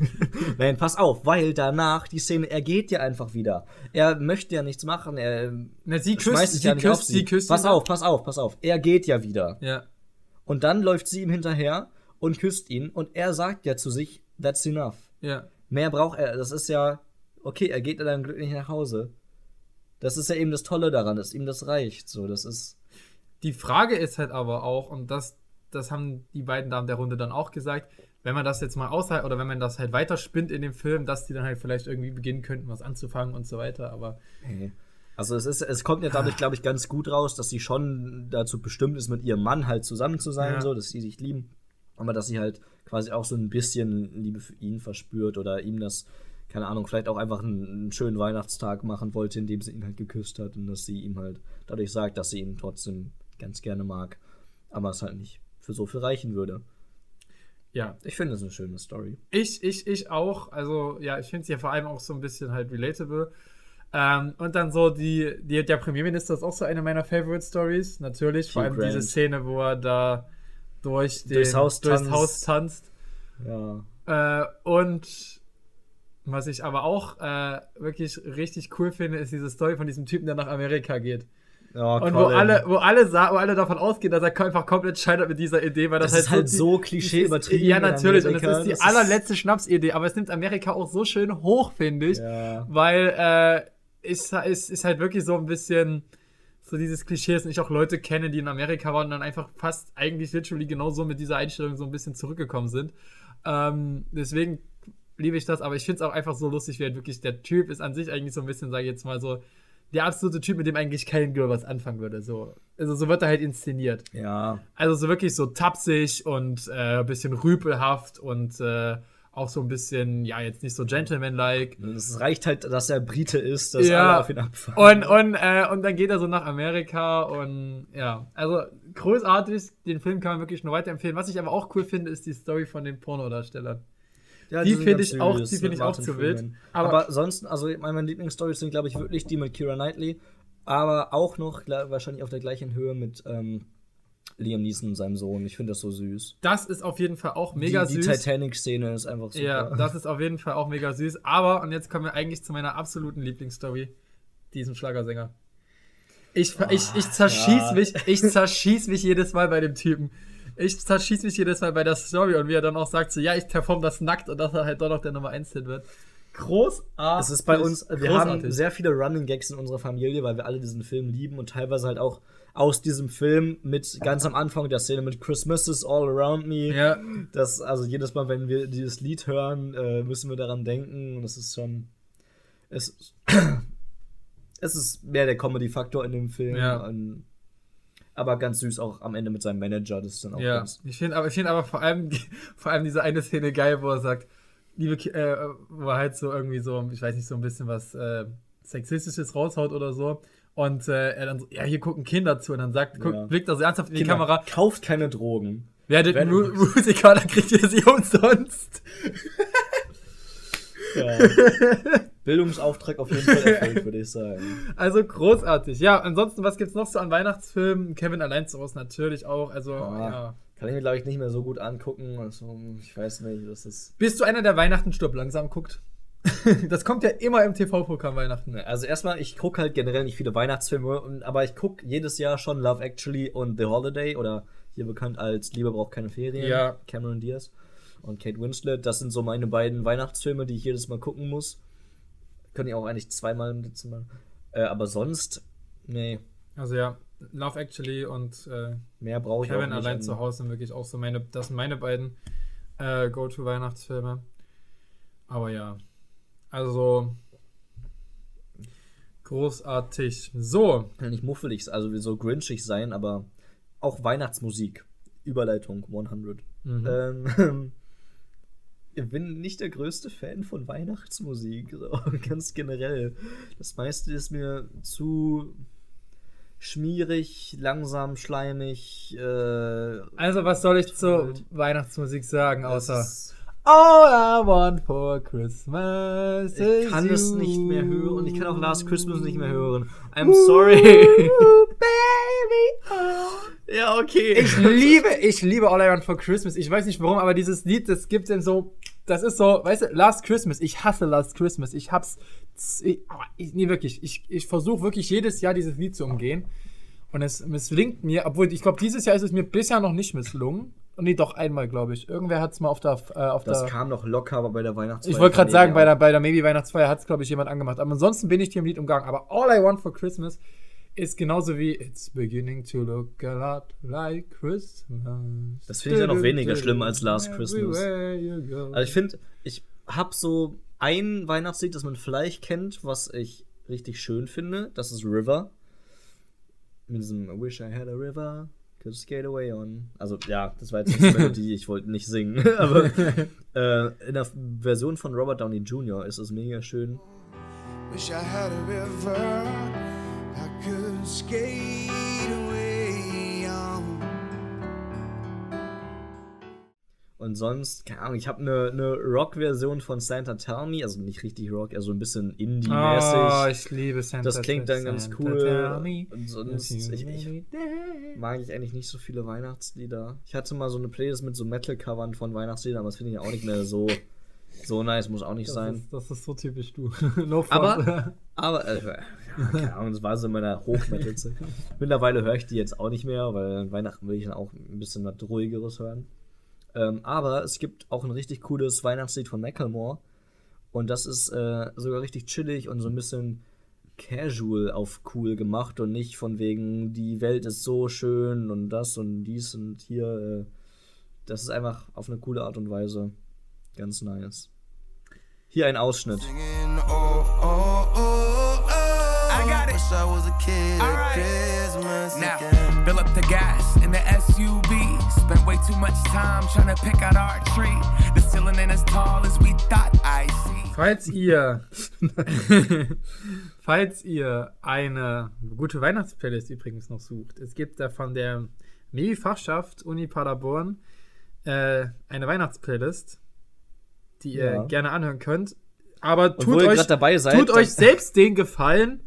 Nein, pass auf, weil danach die Szene, er geht ja einfach wieder. Er möchte ja nichts machen, er Na, sie küsst, schmeißt sich sie ja nicht küsst, auf sie. sie küsst pass auf, pass auf, pass auf. Er geht ja wieder. Ja. Und dann läuft sie ihm hinterher und küsst ihn und er sagt ja zu sich, that's enough. Ja. Mehr braucht er. Das ist ja, okay, er geht dann glücklich nach Hause. Das ist ja eben das Tolle daran, dass ihm das reicht. So, das ist. Die Frage ist halt aber auch, und das, das haben die beiden Damen der Runde dann auch gesagt, wenn man das jetzt mal aushält oder wenn man das halt weiterspinnt in dem Film, dass die dann halt vielleicht irgendwie beginnen könnten, was anzufangen und so weiter, aber Also es ist, es kommt ja dadurch, glaube ich, ganz gut raus, dass sie schon dazu bestimmt ist, mit ihrem Mann halt zusammen zu sein, Ja. so, dass sie sich lieben. Aber dass sie halt quasi auch so ein bisschen Liebe für ihn verspürt oder ihm das, keine Ahnung, vielleicht auch einfach einen, einen schönen Weihnachtstag machen wollte, indem sie ihn halt geküsst hat und dass sie ihm halt dadurch sagt, dass sie ihn trotzdem ganz gerne mag. Aber es halt nicht für so viel reichen würde. ja. Ich finde es eine schöne Story. Ich, ich, ich auch, also ja, ich finde es ja vor allem auch so ein bisschen halt relatable. Ähm, und dann so die, die, der Premierminister ist auch so eine meiner Favorite Stories, natürlich, vor Hugh allem Grant. diese Szene, wo er da durch den, Durchs Haus durchs tanzt. Haus tanzt. Ja. Äh, und was ich aber auch äh, wirklich richtig cool finde, ist diese Story von diesem Typen, der nach Amerika geht. ja Und wo alle, wo alle wo alle davon ausgehen, dass er einfach komplett scheitert mit dieser Idee, weil das, Das ist halt die- so Klischee ist- übertrieben Ja, natürlich. Und das Amerika. ist die Das ist- allerletzte Schnapsidee, aber es nimmt Amerika auch so schön hoch, finde ich. Ja. Weil äh, ist, ist, ist halt wirklich so ein bisschen so dieses Klischee, dass ich auch Leute kenne, die in Amerika waren und dann einfach fast eigentlich literally genauso mit dieser Einstellung so ein bisschen zurückgekommen sind. Ähm, deswegen liebe ich das, aber ich finde es auch einfach so lustig, wie halt wirklich der Typ ist an sich eigentlich so ein bisschen, sage ich jetzt mal so, der absolute Typ, mit dem eigentlich kein Girl was anfangen würde. So. Also so wird er halt inszeniert. Ja. Also so wirklich so tapsig und äh, ein bisschen rüpelhaft und äh, auch so ein bisschen, ja, jetzt nicht so gentleman-like. Es reicht halt, dass er Brite ist, dass Ja. alle auf ihn abfahren. Und, und, äh, und dann geht er so nach Amerika und ja, also großartig. Den Film kann man wirklich nur weiterempfehlen. Was ich aber auch cool finde, ist die Story von den Pornodarstellern. Ja, die sind finde ich auch- die finde ich auch zu wild. Aber- Aber, sonst, also meine Lieblingsstories sind, glaube ich, wirklich die mit Kira Knightley. Aber auch noch, klar, wahrscheinlich auf der gleichen Höhe mit, ähm, Liam Neeson und seinem Sohn. Ich finde das so süß. Das ist auf jeden Fall auch mega die, die süß. Titanic-Szene ist einfach super. Ja, das ist auf jeden Fall auch mega süß. Aber, und jetzt kommen wir eigentlich zu meiner absoluten Lieblingsstory, diesem Schlagersänger. Ich, ich, ich zerschieß ja. mich, ich zerschieß mich jedes Mal bei dem Typen. Ich zerschieß mich jedes Mal bei der Story und wie er dann auch sagt, so, ja, ich perform das nackt und dass er halt doch noch der Nummer 1 Hit wird. Großartig. Es ist bei uns, wir haben Großartig. sehr viele Running Gags in unserer Familie, weil wir alle diesen Film lieben und teilweise halt auch aus diesem Film mit ganz am Anfang der Szene mit Christmas is all around me. Ja, Das, also jedes Mal, wenn wir dieses Lied hören, äh, müssen wir daran denken. Und das ist schon. Es, es ist mehr der Comedy-Faktor in dem Film. Ja. Und, aber ganz süß auch am Ende mit seinem Manager. Das ist dann auch ja. ganz. Ich finde aber, ich find aber vor allem, vor allem diese eine Szene geil, wo er sagt, liebe, äh, wo er halt so irgendwie so, ich weiß nicht, so ein bisschen was äh, Sexistisches raushaut oder so. Und äh, er dann so, ja, hier gucken Kinder zu und dann sagt, guckt, Ja. blickt er so ernsthaft in die Kinder, Kamera, Kauft keine Drogen. werdet Werdet Mu Musiker, dann kriegt ihr sie umsonst. Ja. Bildungsauftrag auf jeden Fall erfüllt, würde ich sagen. Also großartig. Ja, ansonsten, was gibt's noch so an Weihnachtsfilmen? Kevin allein zu Hause natürlich auch. Also, Ah. ja. Kann ich mir, glaube ich, nicht mehr so gut angucken. Also, ich weiß nicht, das ist. Bist du einer, der Weihnachten stirbt langsam guckt? das kommt ja immer im TV-Programm Weihnachten. Also erstmal, ich gucke halt generell nicht viele Weihnachtsfilme, aber ich gucke jedes Jahr schon Love Actually und The Holiday oder hier bekannt als Liebe braucht keine Ferien. Ja. Cameron Diaz und Kate Winslet. Das sind so meine beiden Weihnachtsfilme, die ich jedes Mal gucken muss. Können ich auch eigentlich zweimal im Dezember. Äh, aber sonst, nee, Also ja, Love Actually und äh, mehr brauche ich Kevin auch nicht. allein zu Hause sind wirklich auch so meine, das sind meine beiden äh, Go-To-Weihnachtsfilme. Aber ja, also großartig. So, Kann nicht muffelig, also so grinchig sein, aber auch Weihnachtsmusik. Überleitung 100. Mhm. Ähm, ich bin nicht der größte Fan von Weihnachtsmusik, so, ganz generell. Das meiste ist mir zu schmierig, langsam, schleimig. Äh, also was soll ich zur Weihnachtsmusik sagen, außer All I want for Christmas ich is kann es you. nicht mehr hören und ich kann auch Last Christmas nicht mehr hören. I'm sorry. Ooh, baby, oh. ja, okay. Ich liebe, ich liebe All I Want for Christmas. Ich weiß nicht warum, aber dieses Lied, das gibt denn so, das ist so, weißt du, Last Christmas. Ich hasse Last Christmas. Ich hab's, ich, ich, nee, wirklich. Ich, ich versuche wirklich jedes Jahr dieses Lied zu umgehen. Und es misslingt mir, obwohl ich glaube, dieses Jahr ist es mir bisher noch nicht misslungen. Und nee, doch einmal, glaube ich. Irgendwer hat es mal auf der, äh, auf das der. kam noch locker aber bei der Weihnachtsfeier. Ich wollte gerade sagen, bei der, bei der Maybe Weihnachtsfeier hat es, glaube ich, jemand angemacht. Aber ansonsten bin ich dir im Lied umgegangen. Aber All I Want for Christmas ist genauso wie It's beginning to look a lot like Christmas. Das finde ich ja noch weniger schlimm als Last Christmas. Also ich finde, ich habe so ein Weihnachtslied, das man vielleicht kennt, was ich richtig schön finde. Das ist River. Mit diesem I wish I had a river, could skate away on. Also ja, das war jetzt die Melodie, ich wollte nicht singen. Aber äh, in der Version von Robert Downey Jr. ist es mega schön. Wish I had a river I could skate away Und sonst, keine Ahnung, ich habe eine ne, Rock-Version von Santa Tell Me, also nicht richtig Rock, eher so ein bisschen Indie-mäßig. Oh, ich liebe Santa. Das klingt dann ganz Santa cool. Und sonst, ich, ich mag ich eigentlich nicht so viele Weihnachtslieder. Ich hatte mal so eine Playlist mit so Metal-Covern von Weihnachtsliedern, aber das finde ich auch nicht mehr so, so nice, muss auch nicht Das sein. ist, das ist so typisch du. no. Aber, aber, äh, ja, keine Ahnung, das war so in meiner Hochmetal-Zeit. Mittlerweile höre ich die jetzt auch nicht mehr, weil an Weihnachten will ich dann auch ein bisschen was Ruhigeres hören. Ähm, aber es gibt auch ein richtig cooles Weihnachtslied von Macklemore. Und das ist äh, sogar richtig chillig und so ein bisschen casual auf cool gemacht und nicht von wegen, die Welt ist so schön und das und dies und hier. Äh, das ist einfach auf eine coole Art und Weise ganz nice. Hier ein Ausschnitt. Singing, oh, oh, oh, oh. I got it. Wish I was a kid All right. Now, fill up the gas SUV. Spent way too much time trying to pick out our tree. The ceiling ain't as tall as we thought I see. Falls ihr, falls ihr eine gute Weihnachtsplaylist übrigens noch sucht, es gibt da von der Medi-Fachschaft Uni Paderborn äh, eine Weihnachtsplaylist, die ihr Ja. gerne anhören könnt. Aber tut euch, dabei seid, tut euch selbst den Gefallen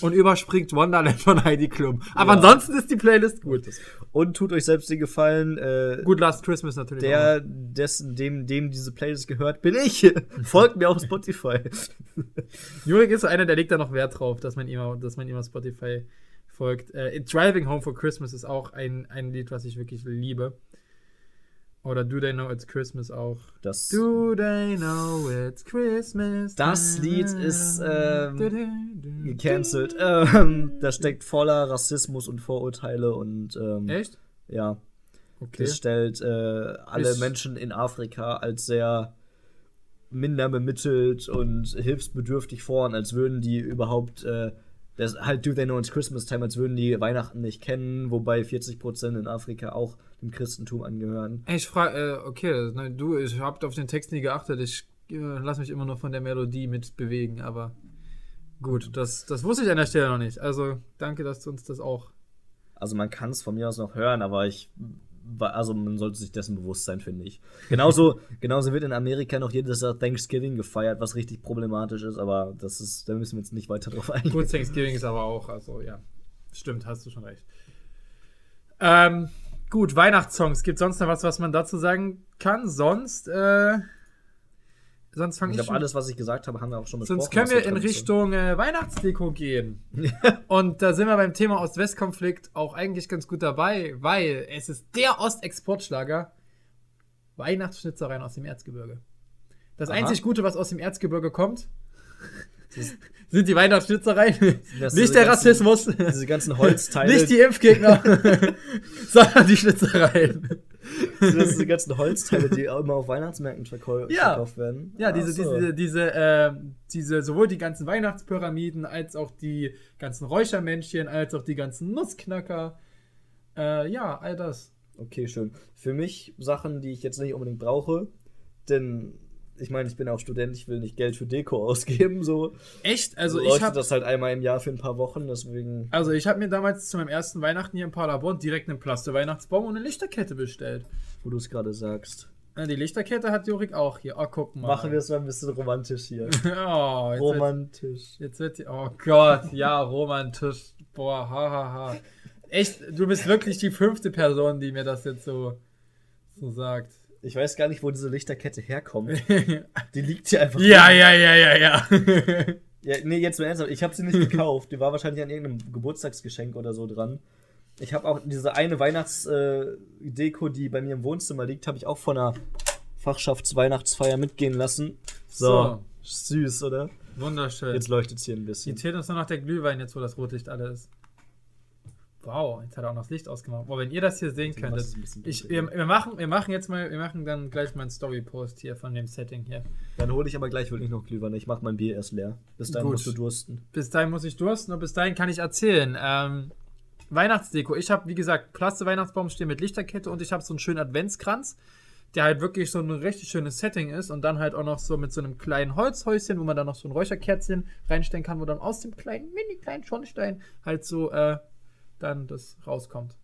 und überspringt Wonderland von Heidi Klum. Aber Ja. ansonsten ist die Playlist gut. Und tut euch selbst den Gefallen, äh, Gut, Last Christmas natürlich. der, dessen, dem, dem diese Playlist gehört, bin ich. Folgt mir auf Spotify. Jurik ist so einer, der legt da noch Wert drauf, dass man ihm, dass man ihm auf Spotify folgt. Äh, Driving Home for Christmas ist auch ein, ein Lied, was ich wirklich liebe. Oder Do They Know It's Christmas auch. Das, Do They Know It's Christmas? Das Lied ist, ähm, gecancelt. Ähm, das steckt voller Rassismus und Vorurteile und ähm, Echt? ja, Okay. das stellt äh, alle Ist- Menschen in Afrika als sehr minder bemittelt und hilfsbedürftig vor und als würden die überhaupt äh, das halt Do They Know It's Christmas Time, als würden die Weihnachten nicht kennen, wobei 40% in Afrika auch dem Christentum angehören. Ich frage, äh, okay, na, du, ich hab auf den Text nie geachtet. Ich äh, lass mich immer nur von der Melodie mit bewegen, aber gut, das, das wusste ich an der Stelle noch nicht. Also danke, dass du uns das auch. Also man kann es von mir aus noch hören, aber ich also man sollte sich dessen bewusst sein, finde ich. Genauso, genauso wird in Amerika noch jedes Jahr Thanksgiving gefeiert, was richtig problematisch ist, aber das ist, da müssen wir jetzt nicht weiter drauf eingehen. Gut, Thanksgiving ist aber auch, also ja. Stimmt, hast du schon recht. Ähm, gut, Weihnachtssongs. Gibt sonst noch was, was man dazu sagen kann? Sonst, äh, sonst fange Ich ich, glaube, alles, was ich gesagt habe, haben wir auch schon besprochen. Sonst können wir in Richtung äh, Weihnachtsdeko gehen. Und da sind wir beim Thema Ost-West-Konflikt auch eigentlich ganz gut dabei, weil es ist der Ostexportschlager Weihnachtsschnitzereien aus dem Erzgebirge. Das Aha. einzig Gute, was aus dem Erzgebirge kommt, sind die Weihnachtsschnitzereien. Nicht der ganzen- Rassismus. Diese ganzen Holzteile. Nicht die Impfgegner, sondern die Schnitzereien. Das sind diese ganzen Holzteile, die immer auf Weihnachtsmärkten verkau Ja. verkauft werden. Ja, diese, so. diese, diese, äh, diese, sowohl die ganzen Weihnachtspyramiden als auch die ganzen Räuchermännchen, als auch die ganzen Nussknacker. Äh, ja, all das. Okay, schön. Für mich Sachen, die ich jetzt nicht unbedingt brauche, denn ich meine, ich bin auch Student, ich will nicht Geld für Deko ausgeben, so. Echt? Also ich habe das halt einmal im Jahr für ein paar Wochen, deswegen. also ich habe mir damals zu meinem ersten Weihnachten hier in Paderborn direkt einen Plaste-Weihnachtsbaum und eine Lichterkette bestellt. wo du es gerade sagst. Ja, die Lichterkette hat Jorik auch hier. Oh, guck mal. Machen wir es mal ein bisschen romantisch hier. oh, jetzt wird, romantisch. jetzt wird die, Oh Gott, ja, romantisch. Boah, hahaha. Ha, ha. Echt, du bist wirklich die fünfte Person, die mir das jetzt so, so sagt. Ich weiß gar nicht, wo diese Lichterkette herkommt. Die liegt hier einfach. Ja, rum. ja, ja, ja, ja. ja. Nee, jetzt mal ernsthaft. Ich habe sie nicht gekauft. Die war wahrscheinlich an irgendeinem Geburtstagsgeschenk oder so dran. Ich habe auch diese eine Weihnachtsdeko, die bei mir im Wohnzimmer liegt, habe ich auch von einer Fachschaftsweihnachtsfeier mitgehen lassen. So. Süß, oder? Wunderschön. Jetzt leuchtet es hier ein bisschen. zählt uns nur noch der Glühwein, jetzt wo das Rotlicht alle ist. Wow, jetzt hat er auch noch das Licht ausgemacht. Boah, wenn ihr das hier sehen Was könntet. Ich, wir, wir, machen, wir machen jetzt mal, wir machen dann gleich mal einen Story-Post hier von dem Setting hier. Dann hole ich aber gleich wirklich noch Glühwein. Ich mache mein Bier erst leer. Bis dahin Gut. musst du dursten. Bis dahin muss ich dursten und bis dahin kann ich erzählen. Ähm, Weihnachtsdeko. Ich habe, wie gesagt, Plaste Weihnachtsbaum stehen mit Lichterkette und ich habe so einen schönen Adventskranz, der halt wirklich so ein richtig schönes Setting ist und dann halt auch noch so mit so einem kleinen Holzhäuschen, wo man dann noch so ein Räucherkerzchen reinstellen kann, wo dann aus dem kleinen, mini kleinen Schornstein halt so äh, dann das rauskommt.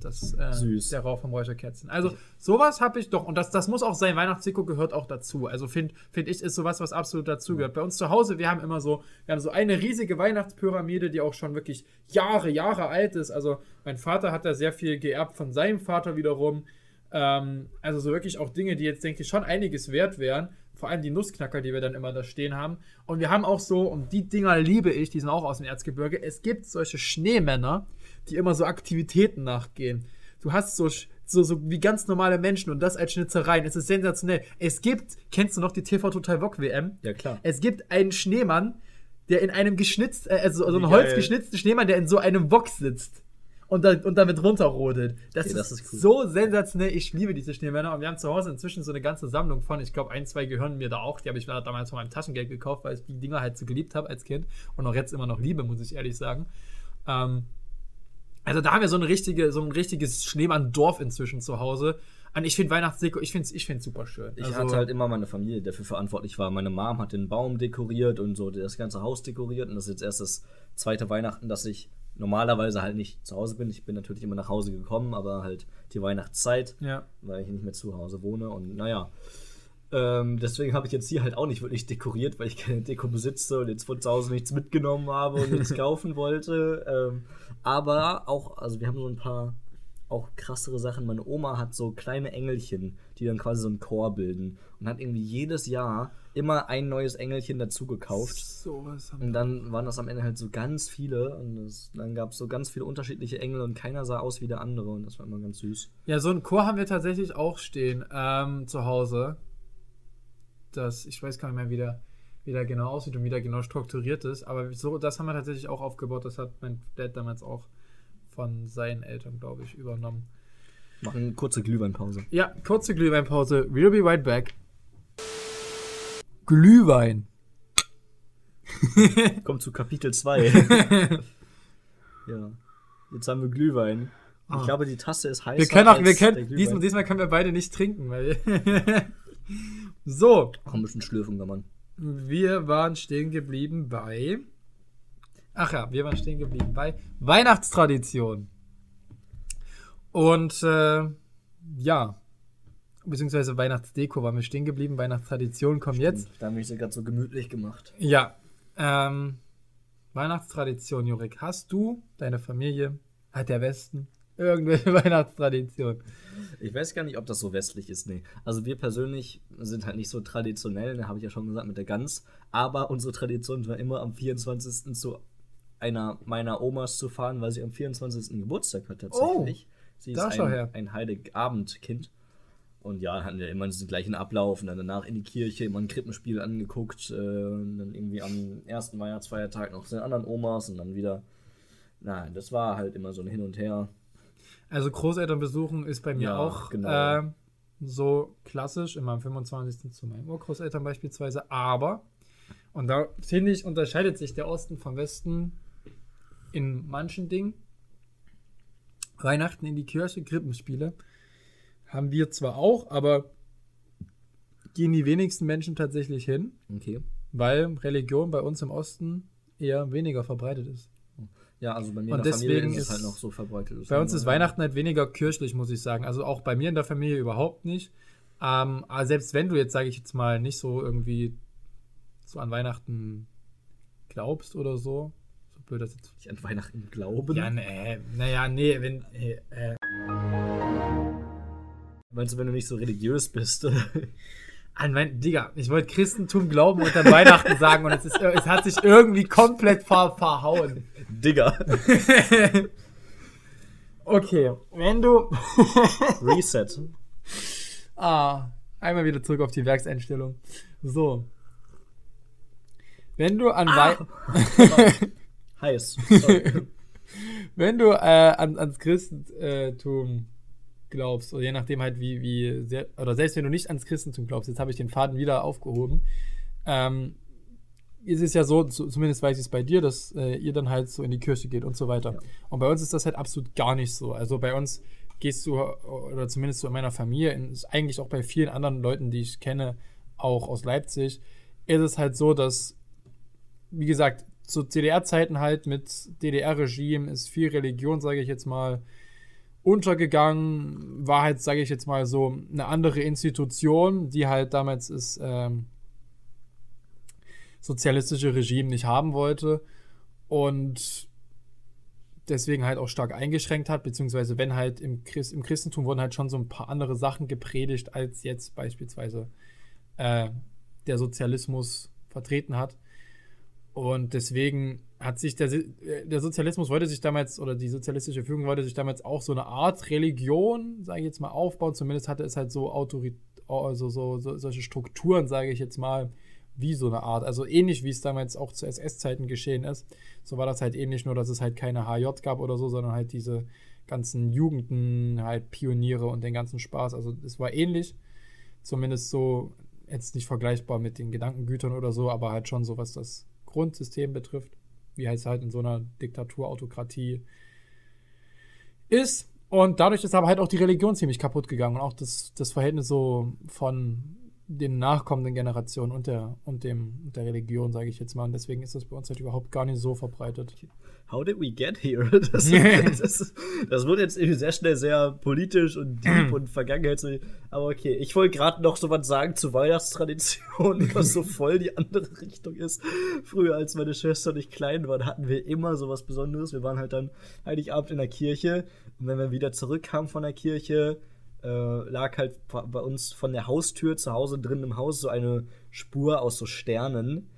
Das, äh, Süß. Der Rauch vom Räucherkerzchen. Also, sowas habe ich doch. Und das, das muss auch sein. Weihnachtsdeko gehört auch dazu. Also, finde find ich, ist sowas, was absolut dazu gehört. Bei uns zu Hause, wir haben immer so, wir haben so eine riesige Weihnachtspyramide, die auch schon wirklich Jahre, Jahre alt ist. Also, mein Vater hat da sehr viel geerbt von seinem Vater wiederum. Ähm, also, so wirklich auch Dinge, die jetzt, denke ich, schon einiges wert wären. Vor allem die Nussknacker, die wir dann immer da stehen haben. Und wir haben auch so, und die Dinger liebe ich, die sind auch aus dem Erzgebirge. Es gibt solche Schneemänner, die immer so Aktivitäten nachgehen. Du hast so, so, so wie ganz normale Menschen und das als Schnitzereien. Es ist sensationell. Es gibt, kennst du noch die TV Total Wok WM? Ja, klar. Es gibt einen Schneemann, der in einem geschnitzt, äh, also so einen Wie geil. holzgeschnitzten Schneemann, der in so einem Wok sitzt und, da, und damit runterrodelt. Das, Okay, ist, das ist cool. so sensationell. Ich liebe diese Schneemänner und wir haben zu Hause inzwischen so eine ganze Sammlung von. Ich glaube, ein, zwei gehören mir da auch. Die habe ich damals von meinem Taschengeld gekauft, weil ich die Dinger halt so geliebt habe als Kind und auch jetzt immer noch liebe, muss ich ehrlich sagen. Ähm, also da haben wir so, eine richtige, so ein richtiges Schneemann-Dorf inzwischen zu Hause. Und ich finde Weihnachtsdeko, ich finde es ich find's super schön. Ich also, hatte halt immer meine Familie, die dafür verantwortlich war. Meine Mom hat den Baum dekoriert und so das ganze Haus dekoriert. Und das ist jetzt erst das zweite Weihnachten, dass ich normalerweise halt nicht zu Hause bin. Ich bin natürlich immer nach Hause gekommen, aber halt die Weihnachtszeit, Ja. weil ich nicht mehr zu Hause wohne. Und naja. Ähm, deswegen habe ich jetzt hier halt auch nicht wirklich dekoriert, weil ich keine Deko besitze und jetzt von zu Hause nichts mitgenommen habe und nichts kaufen wollte. Ähm, aber auch, also wir haben so ein paar auch krassere Sachen. Meine Oma hat so kleine Engelchen, die dann quasi so einen Chor bilden und hat irgendwie jedes Jahr immer ein neues Engelchen dazu gekauft. Sowas haben Und dann waren das am Ende halt so ganz viele und es, dann gab es so ganz viele unterschiedliche Engel und keiner sah aus wie der andere und das war immer ganz süß. Ja, so ein Chor haben wir tatsächlich auch stehen ähm, zu Hause. Das, ich weiß gar nicht mehr, wie der, wie der genau aussieht und wie der genau strukturiert ist, aber so, das haben wir tatsächlich auch aufgebaut. Das hat mein Dad damals auch von seinen Eltern, glaube ich, übernommen. Machen kurze Glühweinpause. Ja, kurze Glühweinpause. We'll be right back. Glühwein. Kommt zu Kapitel 2. ja. Jetzt haben wir Glühwein. Ich Ah. glaube, die Tasse ist heißer Wir können auch, wir können, diesmal, diesmal können wir beide nicht trinken, weil. so, Auch ein bisschen schlürfen kann man. wir waren stehen geblieben bei. Ach ja, wir waren stehen geblieben bei Weihnachtstradition. Und äh, ja, beziehungsweise Weihnachtsdeko waren wir stehen geblieben. Weihnachtstradition kommen jetzt. Da haben wir es ja gerade so gemütlich gemacht. Ja, ähm, Weihnachtstradition, Jurik. Hast du, deine Familie, hat der Westen irgendwelche Weihnachtstradition? Ich weiß gar nicht, ob das so westlich ist, nee. Also wir persönlich sind halt nicht so traditionell, ne, habe ich ja schon gesagt, mit der Gans. Aber unsere Tradition war immer am 24. zu einer meiner Omas zu fahren, weil sie am 24. Geburtstag hat tatsächlich. sie ist da ein, her. ein Heiligabendkind. Und ja, hatten wir immer diesen gleichen Ablauf und dann danach in die Kirche, immer ein Krippenspiel angeguckt, äh, und dann irgendwie am ersten Weihnachtsfeiertag noch zu den anderen Omas und dann wieder. Nein, das war halt immer so ein Hin und Her. Also Großeltern besuchen ist bei mir Ja, auch genau. äh, so klassisch, immer am 25. zu meinen Urgroßeltern beispielsweise. Aber, und da finde ich, unterscheidet sich der Osten vom Westen in manchen Dingen. Weihnachten in die Kirche, Krippenspiele haben wir zwar auch, aber gehen die wenigsten Menschen tatsächlich hin, Okay. weil Religion bei uns im Osten eher weniger verbreitet ist. Ja, also bei mir Und in der Familie deswegen ist es halt noch so verbreitet. Bei uns ist Weihnachten halt weniger kirchlich, muss ich sagen. Also auch bei mir in der Familie überhaupt nicht. Ähm, aber selbst wenn du jetzt, sage ich jetzt mal, nicht so irgendwie so an Weihnachten glaubst oder so, so blöd das jetzt. Ich an Weihnachten glauben. Ja, nee, naja, nee, wenn. Äh, äh, Meinst du, wenn du nicht so religiös bist? an mein, Digga, ich wollte Christentum glauben und dann Weihnachten sagen und es, ist, es hat sich irgendwie komplett ver, verhauen. Digga. Okay, wenn du. Reset. Ah, einmal wieder zurück auf die Werkseinstellung. So. Wenn du an Wei Heiß. Wenn du äh, an, ans Christentum glaubst, oder je nachdem halt wie, wie sehr, oder selbst wenn du nicht ans Christentum glaubst, jetzt habe ich den Faden wieder aufgehoben, ähm, ist es ja so, zu, zumindest weiß ich es bei dir, dass äh, ihr dann halt so in die Kirche geht und so weiter. Und bei uns ist das halt absolut gar nicht so. Also bei uns gehst du, oder zumindest so in meiner Familie, in, eigentlich auch bei vielen anderen Leuten, die ich kenne, auch aus Leipzig, ist es halt so, dass, wie gesagt, zu DDR-Zeiten halt mit DDR-Regime ist viel Religion, sage ich jetzt mal, untergegangen, war halt, sage ich jetzt mal so, eine andere Institution, die halt damals das ähm, sozialistische Regime nicht haben wollte und deswegen halt auch stark eingeschränkt hat, beziehungsweise wenn halt im, Christ, im Christentum wurden halt schon so ein paar andere Sachen gepredigt, als jetzt beispielsweise äh, der Sozialismus vertreten hat. Und deswegen hat sich der, äh, der Sozialismus wollte sich damals, oder die sozialistische Führung wollte sich damals auch so eine Art Religion, sage ich jetzt mal, aufbauen. Zumindest hatte es halt so Autorität, also so, so solche Strukturen, sage ich jetzt mal, wie so eine Art. Also ähnlich wie es damals auch zu SS-Zeiten geschehen ist. So war das halt ähnlich, nur dass es halt keine HJ gab oder so, sondern halt diese ganzen Jugenden, halt Pioniere und den ganzen Spaß. Also es war ähnlich. Zumindest so, jetzt nicht vergleichbar mit den Gedankengütern oder so, aber halt schon so, was das Grundsystem betrifft, wie es halt in so einer Diktatur, Autokratie ist. Und dadurch ist aber halt auch die Religion ziemlich kaputt gegangen und auch das, das Verhältnis so von den nachkommenden Generationen und der, und dem, und der Religion, sage ich jetzt mal. Und deswegen ist das bei uns halt überhaupt gar nicht so verbreitet. How did we get here? Das, das, das wurde jetzt irgendwie sehr schnell sehr politisch und deep und vergangenheitsmäßig. Aber okay, ich wollte gerade noch so was sagen zu Weihnachtstraditionen, was so voll die andere Richtung ist. Früher, als meine Schwester und ich klein waren, hatten wir immer so was Besonderes. Wir waren halt dann Heiligabend in der Kirche und wenn wir wieder zurückkamen von der Kirche, äh, lag halt bei uns von der Haustür zu Hause drin im Haus so eine Spur aus so Sternen,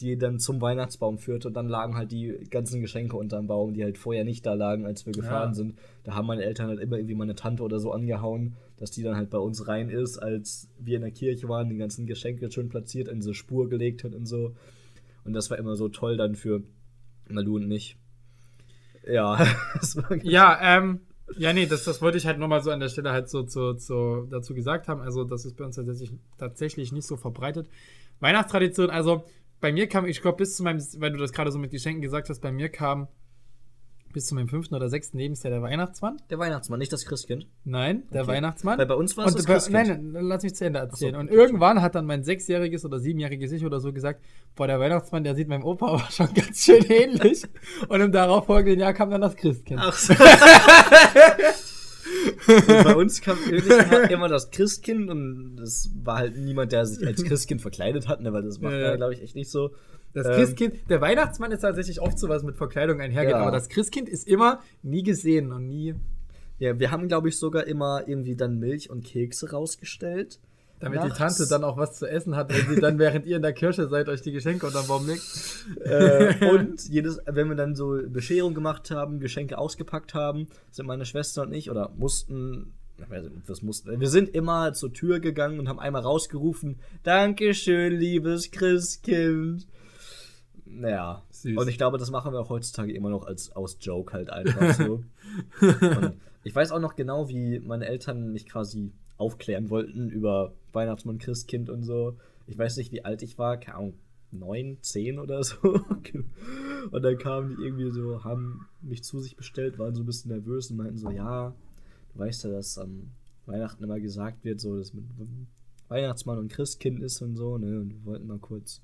die dann zum Weihnachtsbaum führte. Und dann lagen halt die ganzen Geschenke unterm Baum, die halt vorher nicht da lagen, als wir gefahren Ja. sind. Da haben meine Eltern halt immer irgendwie meine Tante oder so angehauen, dass die dann halt bei uns rein ist, als wir in der Kirche waren, die ganzen Geschenke schön platziert, in diese Spur gelegt hat und so. Und das war immer so toll dann für Malu und mich. Ja, das war Ja, ähm, ja, nee, das, das wollte ich halt nochmal so an der Stelle halt so zu, zu, dazu gesagt haben. Also, das ist bei uns tatsächlich, tatsächlich nicht so verbreitet. Weihnachtstradition, also bei mir kam, ich glaube, bis zu meinem, weil du das gerade so mit Geschenken gesagt hast, bei mir kam bis zu meinem fünften oder sechsten Lebensjahr der Weihnachtsmann. der Weihnachtsmann, nicht das Christkind. Nein, der Okay. Weihnachtsmann. Weil bei uns war es das bei, Christkind. nein, lass mich zu Ende erzählen. So, und irgendwann hat dann mein sechsjähriges oder siebenjähriges Ich oder so gesagt, boah, der Weihnachtsmann, der sieht meinem Opa aber schon ganz schön ähnlich. und im darauffolgenden Jahr kam dann das Christkind. Ach so. Bei uns kam immer das Christkind und das war halt niemand, der sich als Christkind verkleidet hat, ne, weil das macht Ja, ja. glaube ich, echt nicht so. Das Ähm, Christkind, der Weihnachtsmann ist tatsächlich oft sowas mit Verkleidung einhergeht, Ja. aber das Christkind ist immer nie gesehen und nie, Ja, wir haben, glaube ich, sogar immer irgendwie dann Milch und Kekse rausgestellt. damit Nachts. die Tante dann auch was zu essen hat, wenn sie dann, während ihr in der Kirche seid, euch die Geschenke unterm Baum legt. äh, und jedes, wenn wir dann so Bescherung gemacht haben, Geschenke ausgepackt haben, sind meine Schwester und ich oder mussten, was mussten, wir sind immer zur Tür gegangen und haben einmal rausgerufen, Dankeschön, liebes Christkind. Naja, Süß. und ich glaube, das machen wir auch heutzutage immer noch als aus Joke halt einfach so. und ich weiß auch noch genau, wie meine Eltern mich quasi aufklären wollten über Weihnachtsmann, Christkind und so. Ich weiß nicht, wie alt ich war, keine Ahnung, neun, zehn oder so. Und dann kamen die irgendwie so, haben mich zu sich bestellt, waren so ein bisschen nervös und meinten so, ja, du weißt ja, dass am Weihnachten immer gesagt wird, so, dass mit Weihnachtsmann und Christkind ist und so, ne? Und wir wollten mal kurz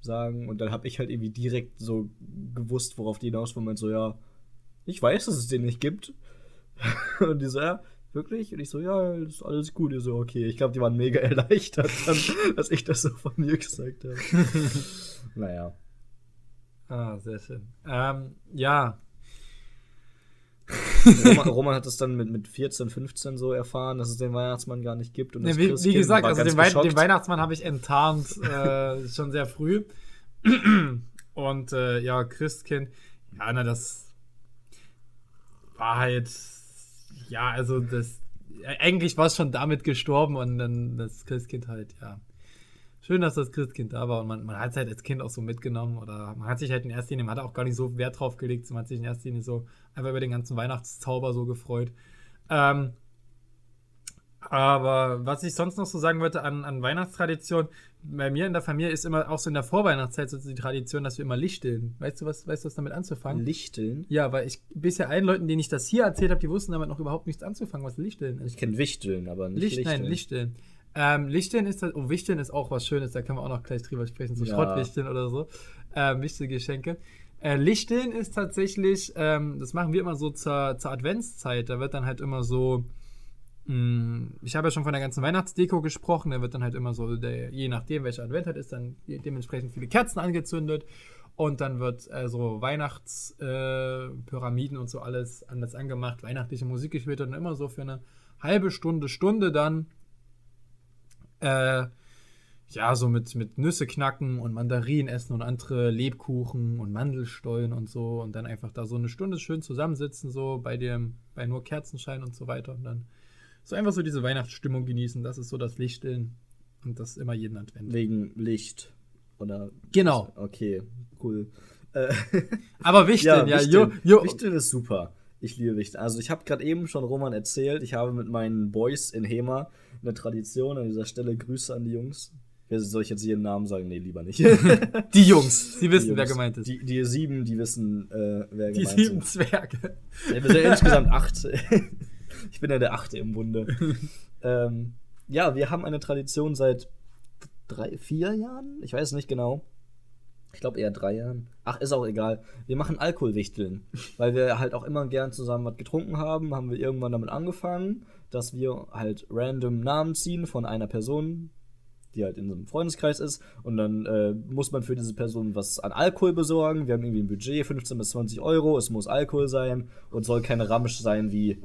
sagen. Und dann habe ich halt irgendwie direkt so gewusst, worauf die hinaus wollen. So, ja, ich weiß, dass es den nicht gibt. Und die so, ja, wirklich? Und ich so, ja, ist alles gut. Die so, okay. Ich glaube, die waren mega erleichtert, dann, dass ich das so von mir gesagt habe. naja. Ah, sehr schön. Ähm, ja, Roman, Roman hat es dann mit, mit 14, 15 so erfahren, dass es den Weihnachtsmann gar nicht gibt. Und das wie, wie gesagt, also den, Wei den Weihnachtsmann habe ich enttarnt äh, schon sehr früh. Und äh, ja, Christkind, ja, na, das war halt, ja, also das, eigentlich war es schon damit gestorben und dann das Christkind halt, ja. Schön, dass das Christkind da war und man, man hat es halt als Kind auch so mitgenommen oder man hat sich halt in erster Linie, man hat auch gar nicht so Wert drauf gelegt, man hat sich in erster Linie so einfach über den ganzen Weihnachtszauber so gefreut. Ähm, aber was ich sonst noch so sagen wollte an, an Weihnachtstradition, bei mir in der Familie ist immer auch so in der Vorweihnachtszeit so die Tradition, dass wir immer lichteln. Weißt du, was, weißt du, was damit anzufangen? Lichteln? Ja, weil ich bisher allen Leuten, denen ich das hier erzählt habe, die wussten damit noch überhaupt nichts anzufangen, was Lichteln ist. Ich kenne Wichteln, aber nicht Licht, Lichteln. nein, Lichteln. Ähm, Lichteln ist halt, oh, Wichteln ist auch was Schönes, da können wir auch noch gleich drüber sprechen, so Ja. Schrottwichteln oder so. Ähm, Wichtelgeschenke. Äh, Lichteln ist tatsächlich, ähm, das machen wir immer so zur, zur Adventszeit, da wird dann halt immer so, mh, ich habe ja schon von der ganzen Weihnachtsdeko gesprochen, da wird dann halt immer so, der, je nachdem welcher Advent hat, ist dann dementsprechend viele Kerzen angezündet und dann wird äh, so Weihnachtspyramiden äh, und so alles anders angemacht, weihnachtliche Musik gespielt und immer so für eine halbe Stunde, Stunde dann äh, ja, so mit, mit Nüsse knacken und Mandarinen essen und andere Lebkuchen und Mandelstollen und so und dann einfach da so eine Stunde schön zusammensitzen, so bei dem, bei nur Kerzenschein und so weiter und dann so einfach so diese Weihnachtsstimmung genießen. Das ist so das Lichteln und das immer jeden Advent. Wegen Licht. Oder. Genau. Okay, cool. Äh, Aber Wichteln, ja, Wichteln. jo, jo. Wichteln ist super. Ich liebe Wichteln. Also ich habe gerade eben schon Roman erzählt, ich habe mit meinen Boys in Hema eine Tradition. An dieser Stelle Grüße an die Jungs. Soll ich jetzt ihren Namen sagen? Nee, lieber nicht. Die Jungs, sie wissen, Die wer Jungs. gemeint ist. Die, die sieben, die wissen, äh, wer Die gemeint sieben sind. Zwerge. Ja, wir sind ja insgesamt acht. ich bin ja der Achte im Bunde. ähm, ja, wir haben eine Tradition seit drei, vier Jahren? Ich weiß nicht genau. Ich glaube eher drei Jahren. Ach, ist auch egal. Wir machen Alkoholwichteln. weil wir halt auch immer gern zusammen was getrunken haben, haben wir irgendwann damit angefangen, dass wir halt random Namen ziehen von einer Person, die halt in so einem Freundeskreis ist. Und dann äh, muss man für diese Person was an Alkohol besorgen. Wir haben irgendwie ein Budget, 15 bis 20 Euro. Es muss Alkohol sein und soll keine Ramsch sein wie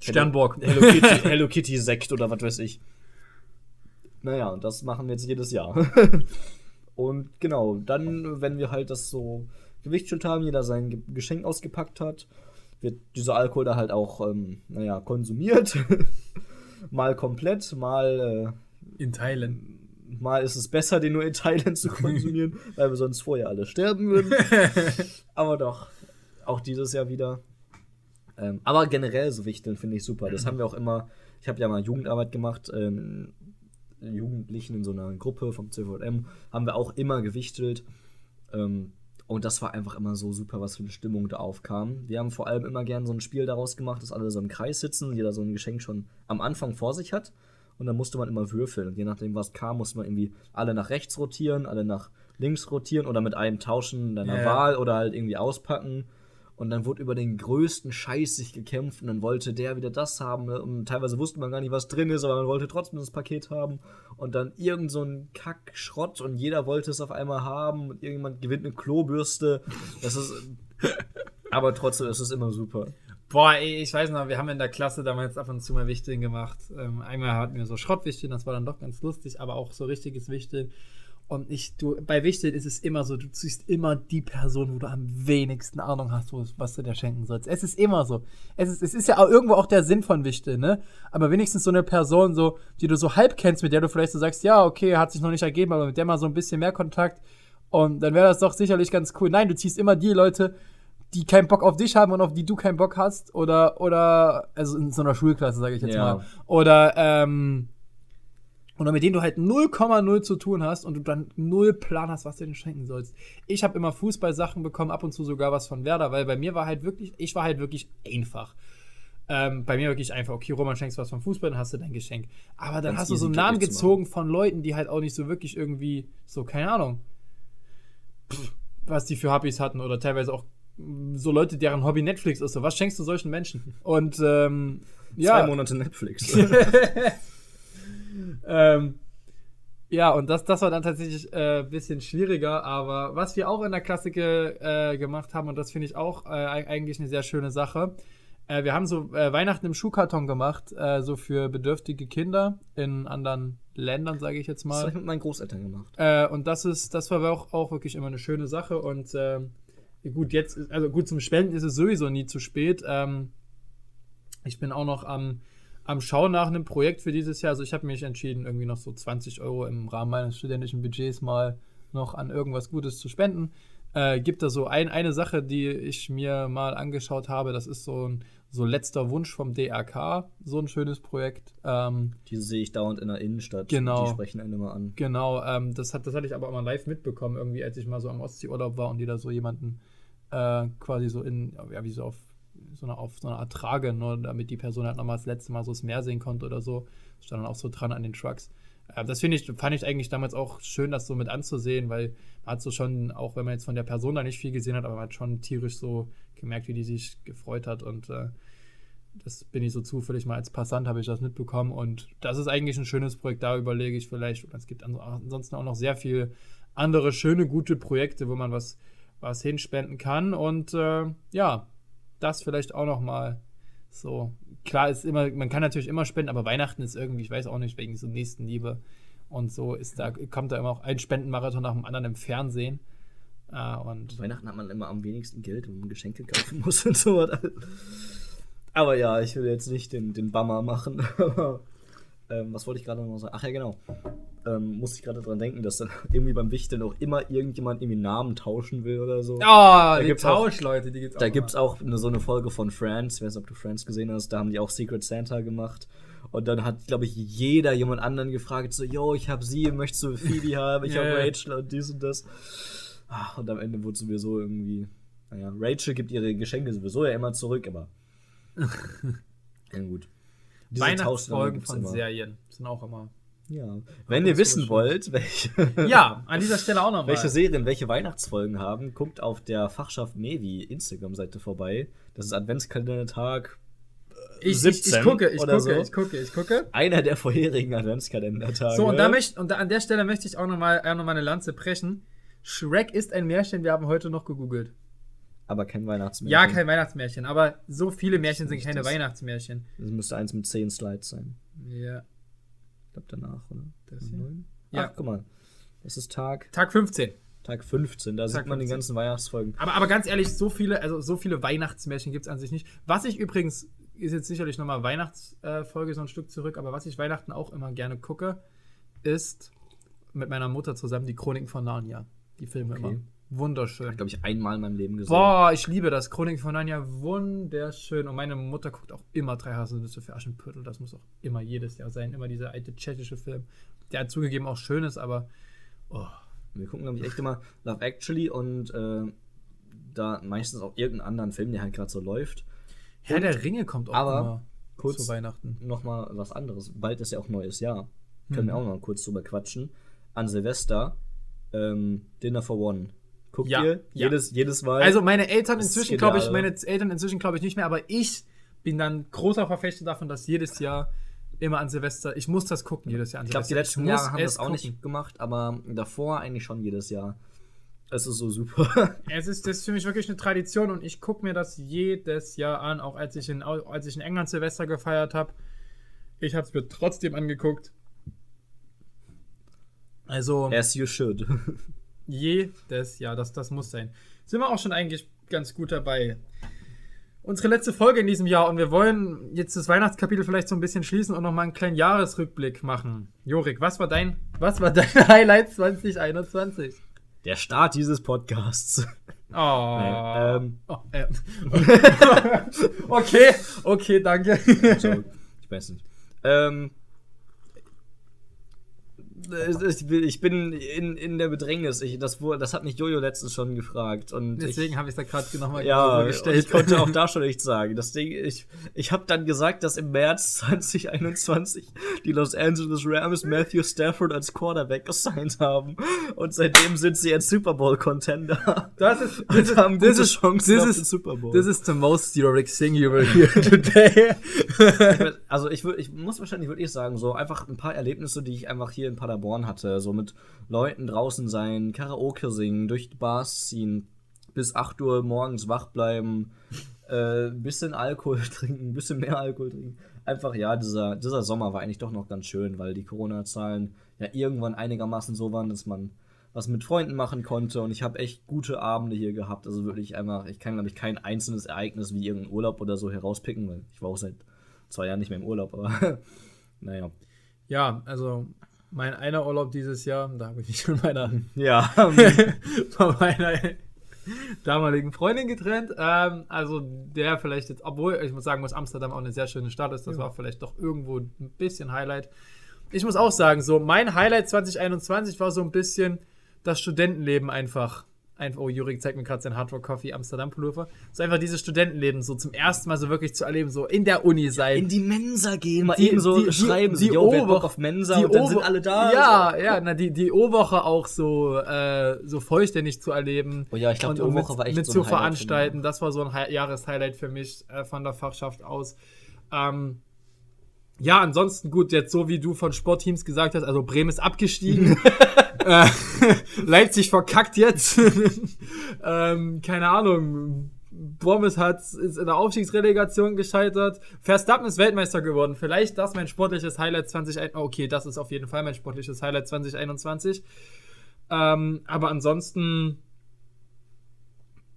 Sternburg. Hello Kitty, Hello Kitty Sekt oder was weiß ich. Naja, und das machen wir jetzt jedes Jahr. und genau, dann, wenn wir halt das so gewichtelt haben, jeder sein Ge- Geschenk ausgepackt hat, wird dieser Alkohol da halt auch, ähm, naja, konsumiert. mal komplett, mal, In Thailand. äh, mal ist es besser, den nur in Thailand zu konsumieren, weil wir sonst vorher alle sterben würden. Aber doch, auch dieses Jahr wieder. Ähm, aber generell so Wichteln finde ich super. Das haben wir auch immer. Ich habe ja mal Jugendarbeit gemacht. Ähm, Jugendlichen in so einer Gruppe vom CVM haben wir auch immer gewichtelt. Ähm, und das war einfach immer so super, was für eine Stimmung da aufkam. Wir haben vor allem immer gern so ein Spiel daraus gemacht, dass alle so im Kreis sitzen, jeder so ein Geschenk schon am Anfang vor sich hat. Und dann musste man immer würfeln. Und je nachdem, was kam, musste man irgendwie alle nach rechts rotieren, alle nach links rotieren oder mit einem tauschen deiner ja. Wahl oder halt irgendwie auspacken. Und dann wurde über den größten Scheiß sich gekämpft und dann wollte der wieder das haben. ne? Und teilweise wusste man gar nicht, was drin ist, aber man wollte trotzdem das Paket haben. Und dann irgend so ein Kack-Schrott und jeder wollte es auf einmal haben. Und irgendjemand gewinnt eine Klobürste. Das ist. aber trotzdem ist es immer super. Boah, ey, ich weiß noch, wir haben in der Klasse damals ab und zu mal Wichteln gemacht. Ähm, einmal hatten wir so Schrottwichteln, das war dann doch ganz lustig, aber auch so richtiges Wichteln. Und ich, du, bei Wichteln ist es immer so, du ziehst immer die Person, wo du am wenigsten Ahnung hast, was du dir schenken sollst. Es ist immer so. Es ist, es ist ja auch irgendwo auch der Sinn von Wichteln, ne? Aber wenigstens so eine Person, so, die du so halb kennst, mit der du vielleicht so sagst, ja, okay, hat sich noch nicht ergeben, aber mit der mal so ein bisschen mehr Kontakt. Und dann wäre das doch sicherlich ganz cool. Nein, du ziehst immer die Leute, die keinen Bock auf dich haben und auf die du keinen Bock hast. Oder, oder, also in so einer Schulklasse, sage ich jetzt Ja. mal. Oder, ähm, oder mit denen du halt 0,0 zu tun hast und du dann null Plan hast, was du denen schenken sollst. Ich habe immer Fußballsachen bekommen, ab und zu sogar was von Werder, weil bei mir war halt wirklich, ich war halt wirklich einfach. Ähm, bei mir wirklich einfach, okay, Roman, schenkst was vom Fußball, dann hast du dein Geschenk. Aber dann Ganz hast du so einen Namen gezogen von Leuten, die halt auch nicht so wirklich irgendwie, so, keine Ahnung, was die für Hobbys hatten oder teilweise auch so Leute, deren Hobby Netflix ist. So, was schenkst du solchen Menschen? Und ähm, ja, Zwei Monate Netflix. ähm, ja, und das, das war dann tatsächlich ein äh, bisschen schwieriger, aber was wir auch in der Klasse ge, äh, gemacht haben, und das finde ich auch äh, eig- eigentlich eine sehr schöne Sache, äh, wir haben so äh, Weihnachten im Schuhkarton gemacht, äh, so für bedürftige Kinder in anderen Ländern, sage ich jetzt Das habe mal. ich mit meinen Großeltern gemacht. Und das ist, das war auch, auch wirklich immer eine schöne Sache. Und gut, jetzt, also gut, zum Spenden ist es sowieso nie zu spät. Ähm, ich bin auch noch am, am Schauen nach einem Projekt für dieses Jahr. Also ich habe mich entschieden, irgendwie noch so 20 Euro im Rahmen meines studentischen Budgets mal noch an irgendwas Gutes zu spenden. Äh, gibt da so ein, eine Sache, die ich mir mal angeschaut habe. Das ist so ein so letzter Wunsch vom DRK, so ein schönes Projekt. Ähm, Die sehe ich dauernd in der Innenstadt. Genau. Die sprechen einen immer an. Genau, ähm, das, hat, das hatte ich aber auch mal live mitbekommen, irgendwie, als ich mal so am Ostseeurlaub war und die da so jemanden äh, quasi so in, ja, wie so auf so eine, auf so eine Art Trage, nur damit die Person halt nochmal das letzte Mal so das Meer sehen konnte oder so. Stand dann auch so dran an den Trucks. Äh, das ich, fand ich eigentlich damals auch schön, das so mit anzusehen, weil man hat so schon, auch wenn man jetzt von der Person da nicht viel gesehen hat, aber man hat schon tierisch so gemerkt, wie die sich gefreut hat und äh, das bin ich so zufällig mal als Passant, habe ich das mitbekommen. Und das ist eigentlich ein schönes Projekt. Da überlege ich vielleicht, es gibt an- ansonsten auch noch sehr viel andere schöne, gute Projekte, wo man was, was hinspenden kann. Und äh, ja, das vielleicht auch noch mal so. Klar ist immer, man kann natürlich immer spenden, aber Weihnachten ist irgendwie, ich weiß auch nicht, wegen so Nächstenliebe. Und so ist da, kommt da immer auch ein Spendenmarathon nach dem anderen im Fernsehen. Äh, und Weihnachten hat man immer am wenigsten Geld, wenn man Geschenke kaufen muss und so. Aber ja, ich will jetzt nicht den, den Bummer machen. ähm, was wollte ich gerade noch sagen? Ach ja, genau. Ähm, musste ich gerade dran denken, dass dann irgendwie beim Wichteln auch immer irgendjemand irgendwie Namen tauschen will oder so. Oh, die gibt's auch- Tauschleute, die gibt's Da auch gibt es auch eine, so eine Folge von Friends, ich weiß nicht, ob du Friends gesehen hast, da haben die auch Secret Santa gemacht. Und dann hat, glaube ich, jeder jemand anderen gefragt, so, yo, ich habe sie, möchtest du Phoebe haben, ich Ja, habe. Rachel und dies und das. Ach, und am Ende wurde sowieso irgendwie, naja, Rachel gibt ihre Geschenke sowieso ja immer zurück, aber. ja, gut. Diese Weihnachtsfolgen von immer. Serien sind auch immer Ja. Wenn ihr wissen wollt, welche, Ja, an dieser Stelle auch nochmal. welche Serien welche Weihnachtsfolgen haben, guckt auf der Fachschaft Mevi Instagram-Seite vorbei. Das ist Adventskalendertag ich, ich, 17 ich gucke, ich gucke, so. ich gucke, ich gucke. einer der vorherigen Adventskalendertage. So, und, da möcht, und da, an der Stelle möchte ich auch nochmal noch mal eine Lanze brechen. Shrek ist ein Märchen, wir haben heute noch gegoogelt. Aber kein Weihnachtsmärchen. Ja, kein Weihnachtsmärchen, aber so viele Märchen sind keine das. Weihnachtsmärchen. Das müsste eins mit 10 Slides sein. Ja. Ich glaube danach, oder? Das hier? Ja. Ach, guck mal. Das ist Tag, Tag 15. Tag 15. Da Tag sieht man die 15. ganzen Weihnachtsfolgen. Aber, aber ganz ehrlich, so viele, also so viele Weihnachtsmärchen gibt es an sich nicht. Was ich übrigens, ist jetzt sicherlich nochmal Weihnachtsfolge so ein Stück zurück, aber was ich Weihnachten auch immer gerne gucke, ist mit meiner Mutter zusammen die Chroniken von Narnia. Die Filme Okay. immer. Wunderschön. Glaube ich einmal in meinem Leben gesehen. Boah, ich liebe das. Chroniken von Narnia, wunderschön. Und meine Mutter guckt auch immer drei Haselnüsse für Aschenputtel. Das muss auch immer jedes Jahr sein. Immer dieser alte tschechische Film. Der hat zugegeben auch schön ist, aber oh, Wir gucken, glaube ich, echt immer Love Actually und äh, da meistens auch irgendeinen anderen Film, der halt gerade so läuft. Herr der Ringe kommt auch aber immer kurz zu Weihnachten. Nochmal was anderes. Bald ist ja auch neues Jahr. Können Mhm. wir auch noch mal kurz drüber quatschen. An Silvester, ähm, Dinner for One. Guckt Ja, ihr ja. jedes, jedes Mal? Also meine Eltern inzwischen, glaube ich, meine Eltern inzwischen glaube ich nicht mehr, aber ich bin dann großer Verfechter davon, dass jedes Jahr immer an Silvester, ich muss das gucken jedes Jahr an ich glaube, die Silvester. letzten Jahre haben das auch nicht gucken. gemacht, aber davor eigentlich schon jedes Jahr. Es ist so super. Es ist, das ist für mich wirklich eine Tradition und ich gucke mir das jedes Jahr an, auch als ich in, als ich in England Silvester gefeiert habe. Ich habe es mir trotzdem angeguckt. Also As you should. jedes Jahr, das, das muss sein. Sind wir auch schon eigentlich ganz gut dabei. Unsere letzte Folge in diesem Jahr und wir wollen jetzt das Weihnachtskapitel vielleicht so ein bisschen schließen und nochmal einen kleinen Jahresrückblick machen. Jorik, was war dein, was war dein Highlight 2021? Der Start dieses Podcasts. Oh. Nee, ähm. oh äh. okay, okay, danke. Joke. Ich weiß nicht. Ähm, ich bin in, in der Bedrängnis. Ich, das, das hat mich Jojo letztens schon gefragt. Und Deswegen habe ich es da gerade nochmal ja, gestellt. ich konnte auch da schon nichts sagen. Das Ding, ich, ich habe dann gesagt, dass im März 2021 die Los Angeles Rams Matthew Stafford als Quarterback gesigned haben. Und seitdem sind sie jetzt Super Bowl Contender. Das ist, Und das ist, haben gute ist, Chancen ist, den Super Bowl. This is the most Jorik thing you will hear today. Also ich, würd, ich muss wahrscheinlich wirklich sagen, so einfach ein paar Erlebnisse, die ich einfach hier in Paderborn hatte. So mit Leuten draußen sein, Karaoke singen, durch die Bars ziehen, bis 8 Uhr morgens wach bleiben, äh, bisschen Alkohol trinken, bisschen mehr Alkohol trinken. Einfach, ja, dieser, dieser Sommer war eigentlich doch noch ganz schön, weil die Corona-Zahlen ja irgendwann einigermaßen so waren, dass man was mit Freunden machen konnte und ich habe echt gute Abende hier gehabt. Also wirklich einfach, ich kann, glaube ich, kein einzelnes Ereignis wie irgendein Urlaub oder so herauspicken, weil ich war auch seit zwei Jahren nicht mehr im Urlaub, aber naja. Ja, also mein einer Urlaub dieses Jahr, da habe ich mich von meiner, Ja. von meiner damaligen Freundin getrennt. Ähm, also der vielleicht jetzt, obwohl ich muss sagen, muss Amsterdam auch eine sehr schöne Stadt ist, das war vielleicht doch irgendwo ein bisschen Highlight. Ich muss auch sagen, so mein Highlight 2021 war so ein bisschen das Studentenleben einfach. Einfach, oh, Jurik zeigt mir gerade sein Hard Rock Coffee Amsterdam Pullover. So einfach dieses Studentenleben so zum ersten Mal so wirklich zu erleben, so in der Uni sein. in die Mensa gehen, mal Die- eben so die- die- schreiben, die so, yo, auf Mensa die und dann Ober- sind alle da. Ja, ja, na, die, die O-Woche auch so, äh, so vollständig zu erleben. Oh ja, ich glaub, Und- die O-Woche war echt mit so ein zu veranstalten. Das war so ein Hi Jahreshighlight für mich äh, von der Fachschaft aus. Ähm, ja, ansonsten gut, jetzt so wie du von Sportteams gesagt hast, also Bremen ist abgestiegen. äh, Leipzig verkackt jetzt. ähm, keine Ahnung. Bommes hat ist in der Aufstiegsrelegation gescheitert. Verstappen ist Weltmeister geworden. Vielleicht das mein sportliches Highlight 2021. Okay, das ist auf jeden Fall mein sportliches Highlight 2021. Ähm, aber ansonsten,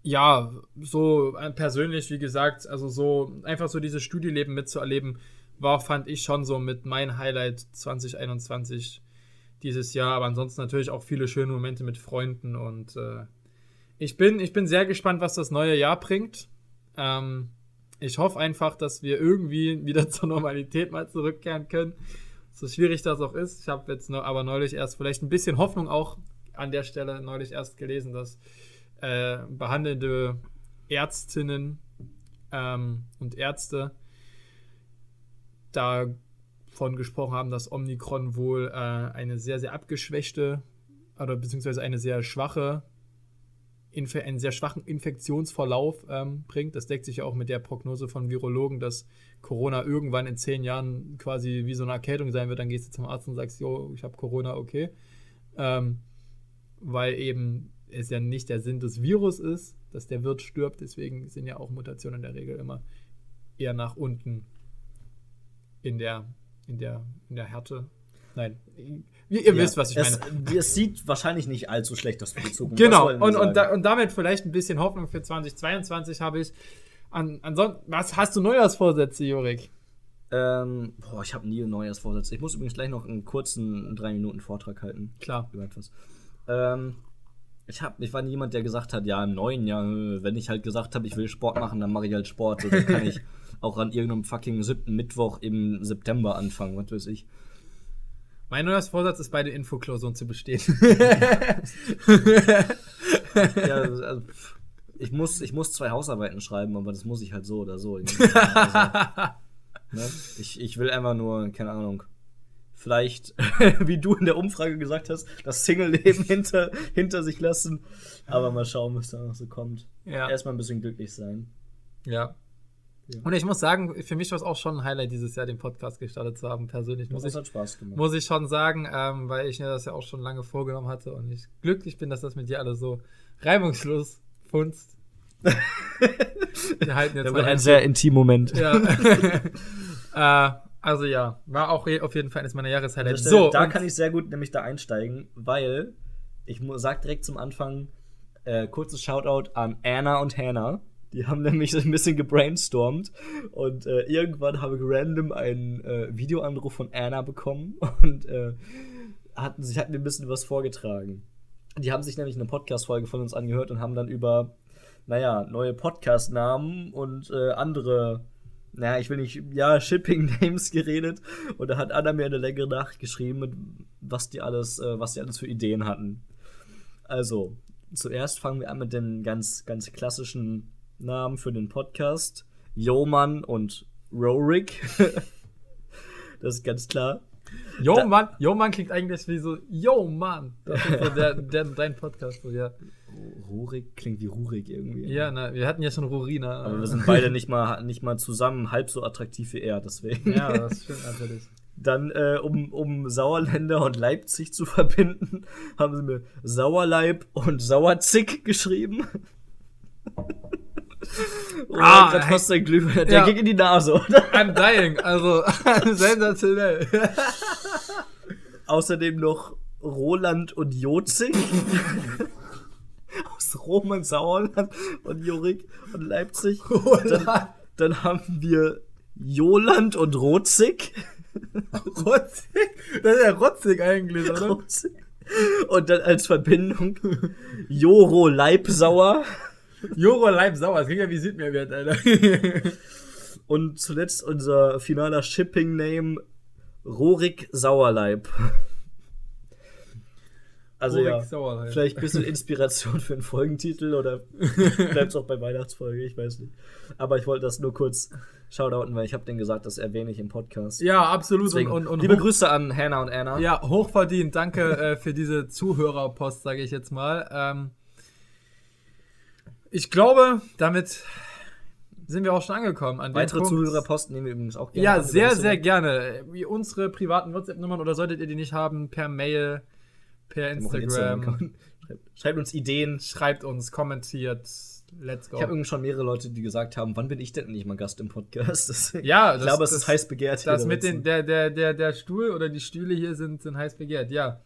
ja, so äh, persönlich, wie gesagt, also so einfach so dieses Studieleben mitzuerleben, war, fand ich schon so mit mein Highlight 2021 dieses Jahr. Aber ansonsten natürlich auch viele schöne Momente mit Freunden und äh, ich bin, ich bin sehr gespannt, was das neue Jahr bringt. Ähm, ich hoffe einfach, dass wir irgendwie wieder zur Normalität mal zurückkehren können. So schwierig das auch ist. Ich habe jetzt aber neulich erst vielleicht ein bisschen Hoffnung auch an der Stelle neulich erst gelesen, dass äh, behandelnde Ärztinnen ähm, und Ärzte da von gesprochen haben, dass Omikron wohl äh, eine sehr, sehr abgeschwächte oder beziehungsweise eine sehr schwache, einen sehr schwachen Infektionsverlauf ähm, bringt. Das deckt sich ja auch mit der Prognose von Virologen, dass Corona irgendwann in zehn Jahren quasi wie so eine Erkältung sein wird. Dann gehst du zum Arzt und sagst, jo, ich habe Corona, okay. Ähm, weil eben es ja nicht der Sinn des Virus ist, dass der Wirt stirbt. Deswegen sind ja auch Mutationen in der Regel immer eher nach unten in der, in der, in der Härte. Nein, ihr, ihr Ja, wisst, was ich es, meine. Es sieht wahrscheinlich nicht allzu schlecht aus für die Zukunft. Genau, und, und, da, und damit vielleicht ein bisschen Hoffnung für 2022 habe ich. An, ansonsten, was hast du Neujahrsvorsätze, Jorik? Ähm, boah, ich habe nie Vorsatz. Ich muss übrigens gleich noch einen kurzen drei Minuten Vortrag halten Klar. über etwas. Ähm, ich hab, ich war nie jemand, der gesagt hat, ja im neuen Jahr, wenn ich halt gesagt habe, ich will Sport machen, dann mache ich halt Sport. So, dann kann ich auch an irgendeinem fucking siebten Mittwoch im September anfangen, was weiß ich. Mein Neujahrsvorsatz ist, beide Infoklausuren zu bestehen. Ja, also, pff, ich muss, ich muss zwei Hausarbeiten schreiben, aber das muss ich halt so oder so. Also, ne? ich, ich will einfach nur, keine Ahnung, vielleicht, wie du in der Umfrage gesagt hast, das Single-Leben hinter, hinter sich lassen. Aber mal schauen, was da noch so kommt. ja. Erstmal ein bisschen glücklich sein. ja. Und ich muss sagen, für mich war es auch schon ein Highlight dieses Jahr, den Podcast gestartet zu haben, persönlich. Muss Das ich, hat Spaß gemacht. muss ich schon sagen, ähm, weil ich mir das ja auch schon lange vorgenommen hatte und ich glücklich bin, dass das mit dir alles so reibungslos funzt. Wir halten jetzt mal ein sehr intimer Moment. Ja. äh, also ja, war auch auf jeden Fall eines meiner Jahreshighlights. So, da kann ich sehr gut nämlich da einsteigen, weil ich sag direkt zum Anfang äh, kurzes Shoutout an Anna und Hannah. Die haben nämlich ein bisschen gebrainstormt und äh, irgendwann habe ich random einen äh, Videoanruf von Anna bekommen und äh, hatten, sie hatten mir ein bisschen was vorgetragen. Die haben sich nämlich eine Podcast-Folge von uns angehört und haben dann über, naja, neue Podcast-Namen und äh, andere, naja, ich will nicht, ja, Shipping-Names geredet. Und da hat Anna mir eine längere Nachricht geschrieben, was die alles, äh, was die alles für Ideen hatten. Also, zuerst fangen wir an mit den ganz, ganz klassischen Namen für den Podcast. Yoman und Rorik. das ist ganz klar. Yo Mann, Yo Mann klingt eigentlich wie so, Yo Mann. Das ist so der, der, dein Podcast, so, ja. Rurik klingt wie Rurik irgendwie. Ja, na, wir hatten ja schon Rorina. Aber wir sind beide nicht mal, nicht mal zusammen halb so attraktiv wie er, deswegen. Ja, das stimmt natürlich. Dann, äh, um, um Sauerländer und Leipzig zu verbinden, haben sie mir Sauerleib und Sauerzig geschrieben. oh, Ah, grad fast ein Glühwein. Der ja. ging in die Nase, oder? I'm dying, also sensationell. Außerdem noch Roland und Aus Roman, Sauerland und Jurik und Leipzig. Dann, dann haben wir Joland und Rozig. Rotzig? Das ist ja rotzig eigentlich, oder? Rozig. Und dann als Verbindung Joro Leibsauer. Joro Leib sauer, das klingt ja wie Südmeerwert, Alter. Und zuletzt unser finaler Shipping-Name Rorik Sauerleib. Also ja, vielleicht ein bisschen Inspiration für einen Folgentitel oder bleibt es auch bei Weihnachtsfolge, ich weiß nicht. Aber ich wollte das nur kurz shoutouten, weil ich habe denen gesagt, das erwähne ich im Podcast. Ja, absolut. Deswegen, und, und, und liebe Grüße an Hannah und Anna. Ja, hochverdient. Danke äh, für diese Zuhörerpost, sage ich jetzt mal. Ähm, ich glaube, damit sind wir auch schon angekommen. An Weitere. Zuhörerposten nehmen wir übrigens auch gerne. Ja, an, sehr, sehr Instagram. gerne. Wie unsere privaten WhatsApp-Nummern oder solltet ihr die nicht haben, per Mail, per Instagram. Schreibt, schreibt uns Ideen. Schreibt uns, kommentiert. Let's go. Ich habe schon mehrere Leute, die gesagt haben, wann bin ich denn nicht mal Gast im Podcast? Deswegen- Ja, ich das- glaube, es das- ist heiß begehrt. Das da mit den, der, der, der, der Stuhl oder die Stühle hier sind, sind heiß begehrt, ja.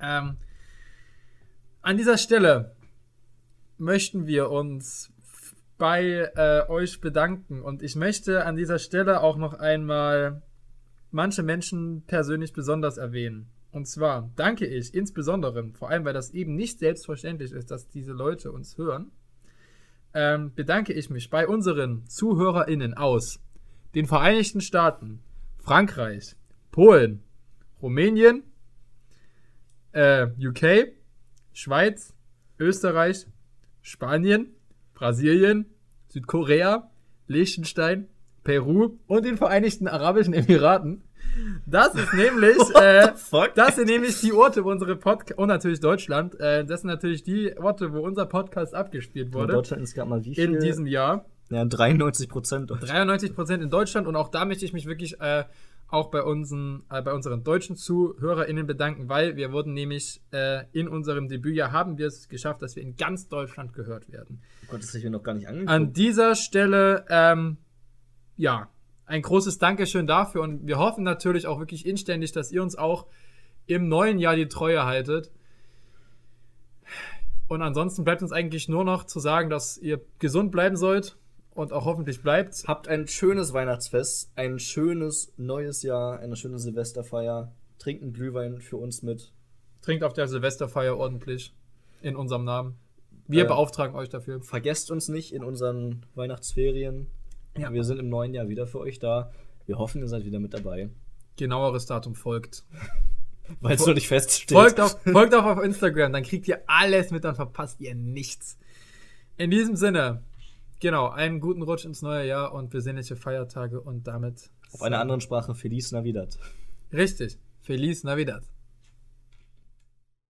Ähm, an dieser Stelle möchten wir uns bei äh, euch bedanken und ich möchte an dieser Stelle auch noch einmal manche Menschen persönlich besonders erwähnen. Und zwar danke ich insbesondere, vor allem weil das eben nicht selbstverständlich ist, dass diese Leute uns hören, ähm, bedanke ich mich bei unseren ZuhörerInnen aus den Vereinigten Staaten, Frankreich, Polen, Rumänien, äh, UK, Schweiz, Österreich, Spanien, Brasilien, Südkorea, Liechtenstein, Peru und den Vereinigten Arabischen Emiraten. Das ist nämlich, äh, das sind nämlich die Orte, wo unsere Podcast, und natürlich Deutschland, äh, das sind natürlich die Orte, wo unser Podcast abgespielt In wurde. Deutschland ist gerade mal wie viel? In diesem Jahr. ja, 93 Prozent. 93 Prozent in Deutschland und auch da möchte ich mich wirklich äh, auch bei unseren, äh, bei unseren deutschen ZuhörerInnen bedanken, weil wir wurden nämlich äh, in unserem Debütjahr haben wir es geschafft, dass wir in ganz Deutschland gehört werden. Gott, das habe ich mir noch gar nicht angeguckt. An dieser Stelle, ähm, ja, ein großes Dankeschön dafür und wir hoffen natürlich auch wirklich inständig, dass ihr uns auch im neuen Jahr die Treue haltet. Und ansonsten bleibt uns eigentlich nur noch zu sagen, dass ihr gesund bleiben sollt und auch hoffentlich bleibt. Habt ein schönes Weihnachtsfest, ein schönes neues Jahr, eine schöne Silvesterfeier. Trinkt einen Glühwein für uns mit. Trinkt auf der Silvesterfeier ordentlich in unserem Namen. Wir Äh, beauftragen euch dafür. Vergesst uns nicht in unseren Weihnachtsferien. Ja. Wir sind im neuen Jahr wieder für euch da. Wir hoffen, ihr seid wieder mit dabei. Genaueres Datum folgt. Weil es noch nicht feststeht. Folgt auf, folgt auch auf Instagram, dann kriegt ihr alles mit, dann verpasst ihr nichts. In diesem Sinne, genau, einen guten Rutsch ins neue Jahr und besinnliche Feiertage und damit Auf einer anderen Sprache Feliz Navidad. richtig. Feliz Navidad.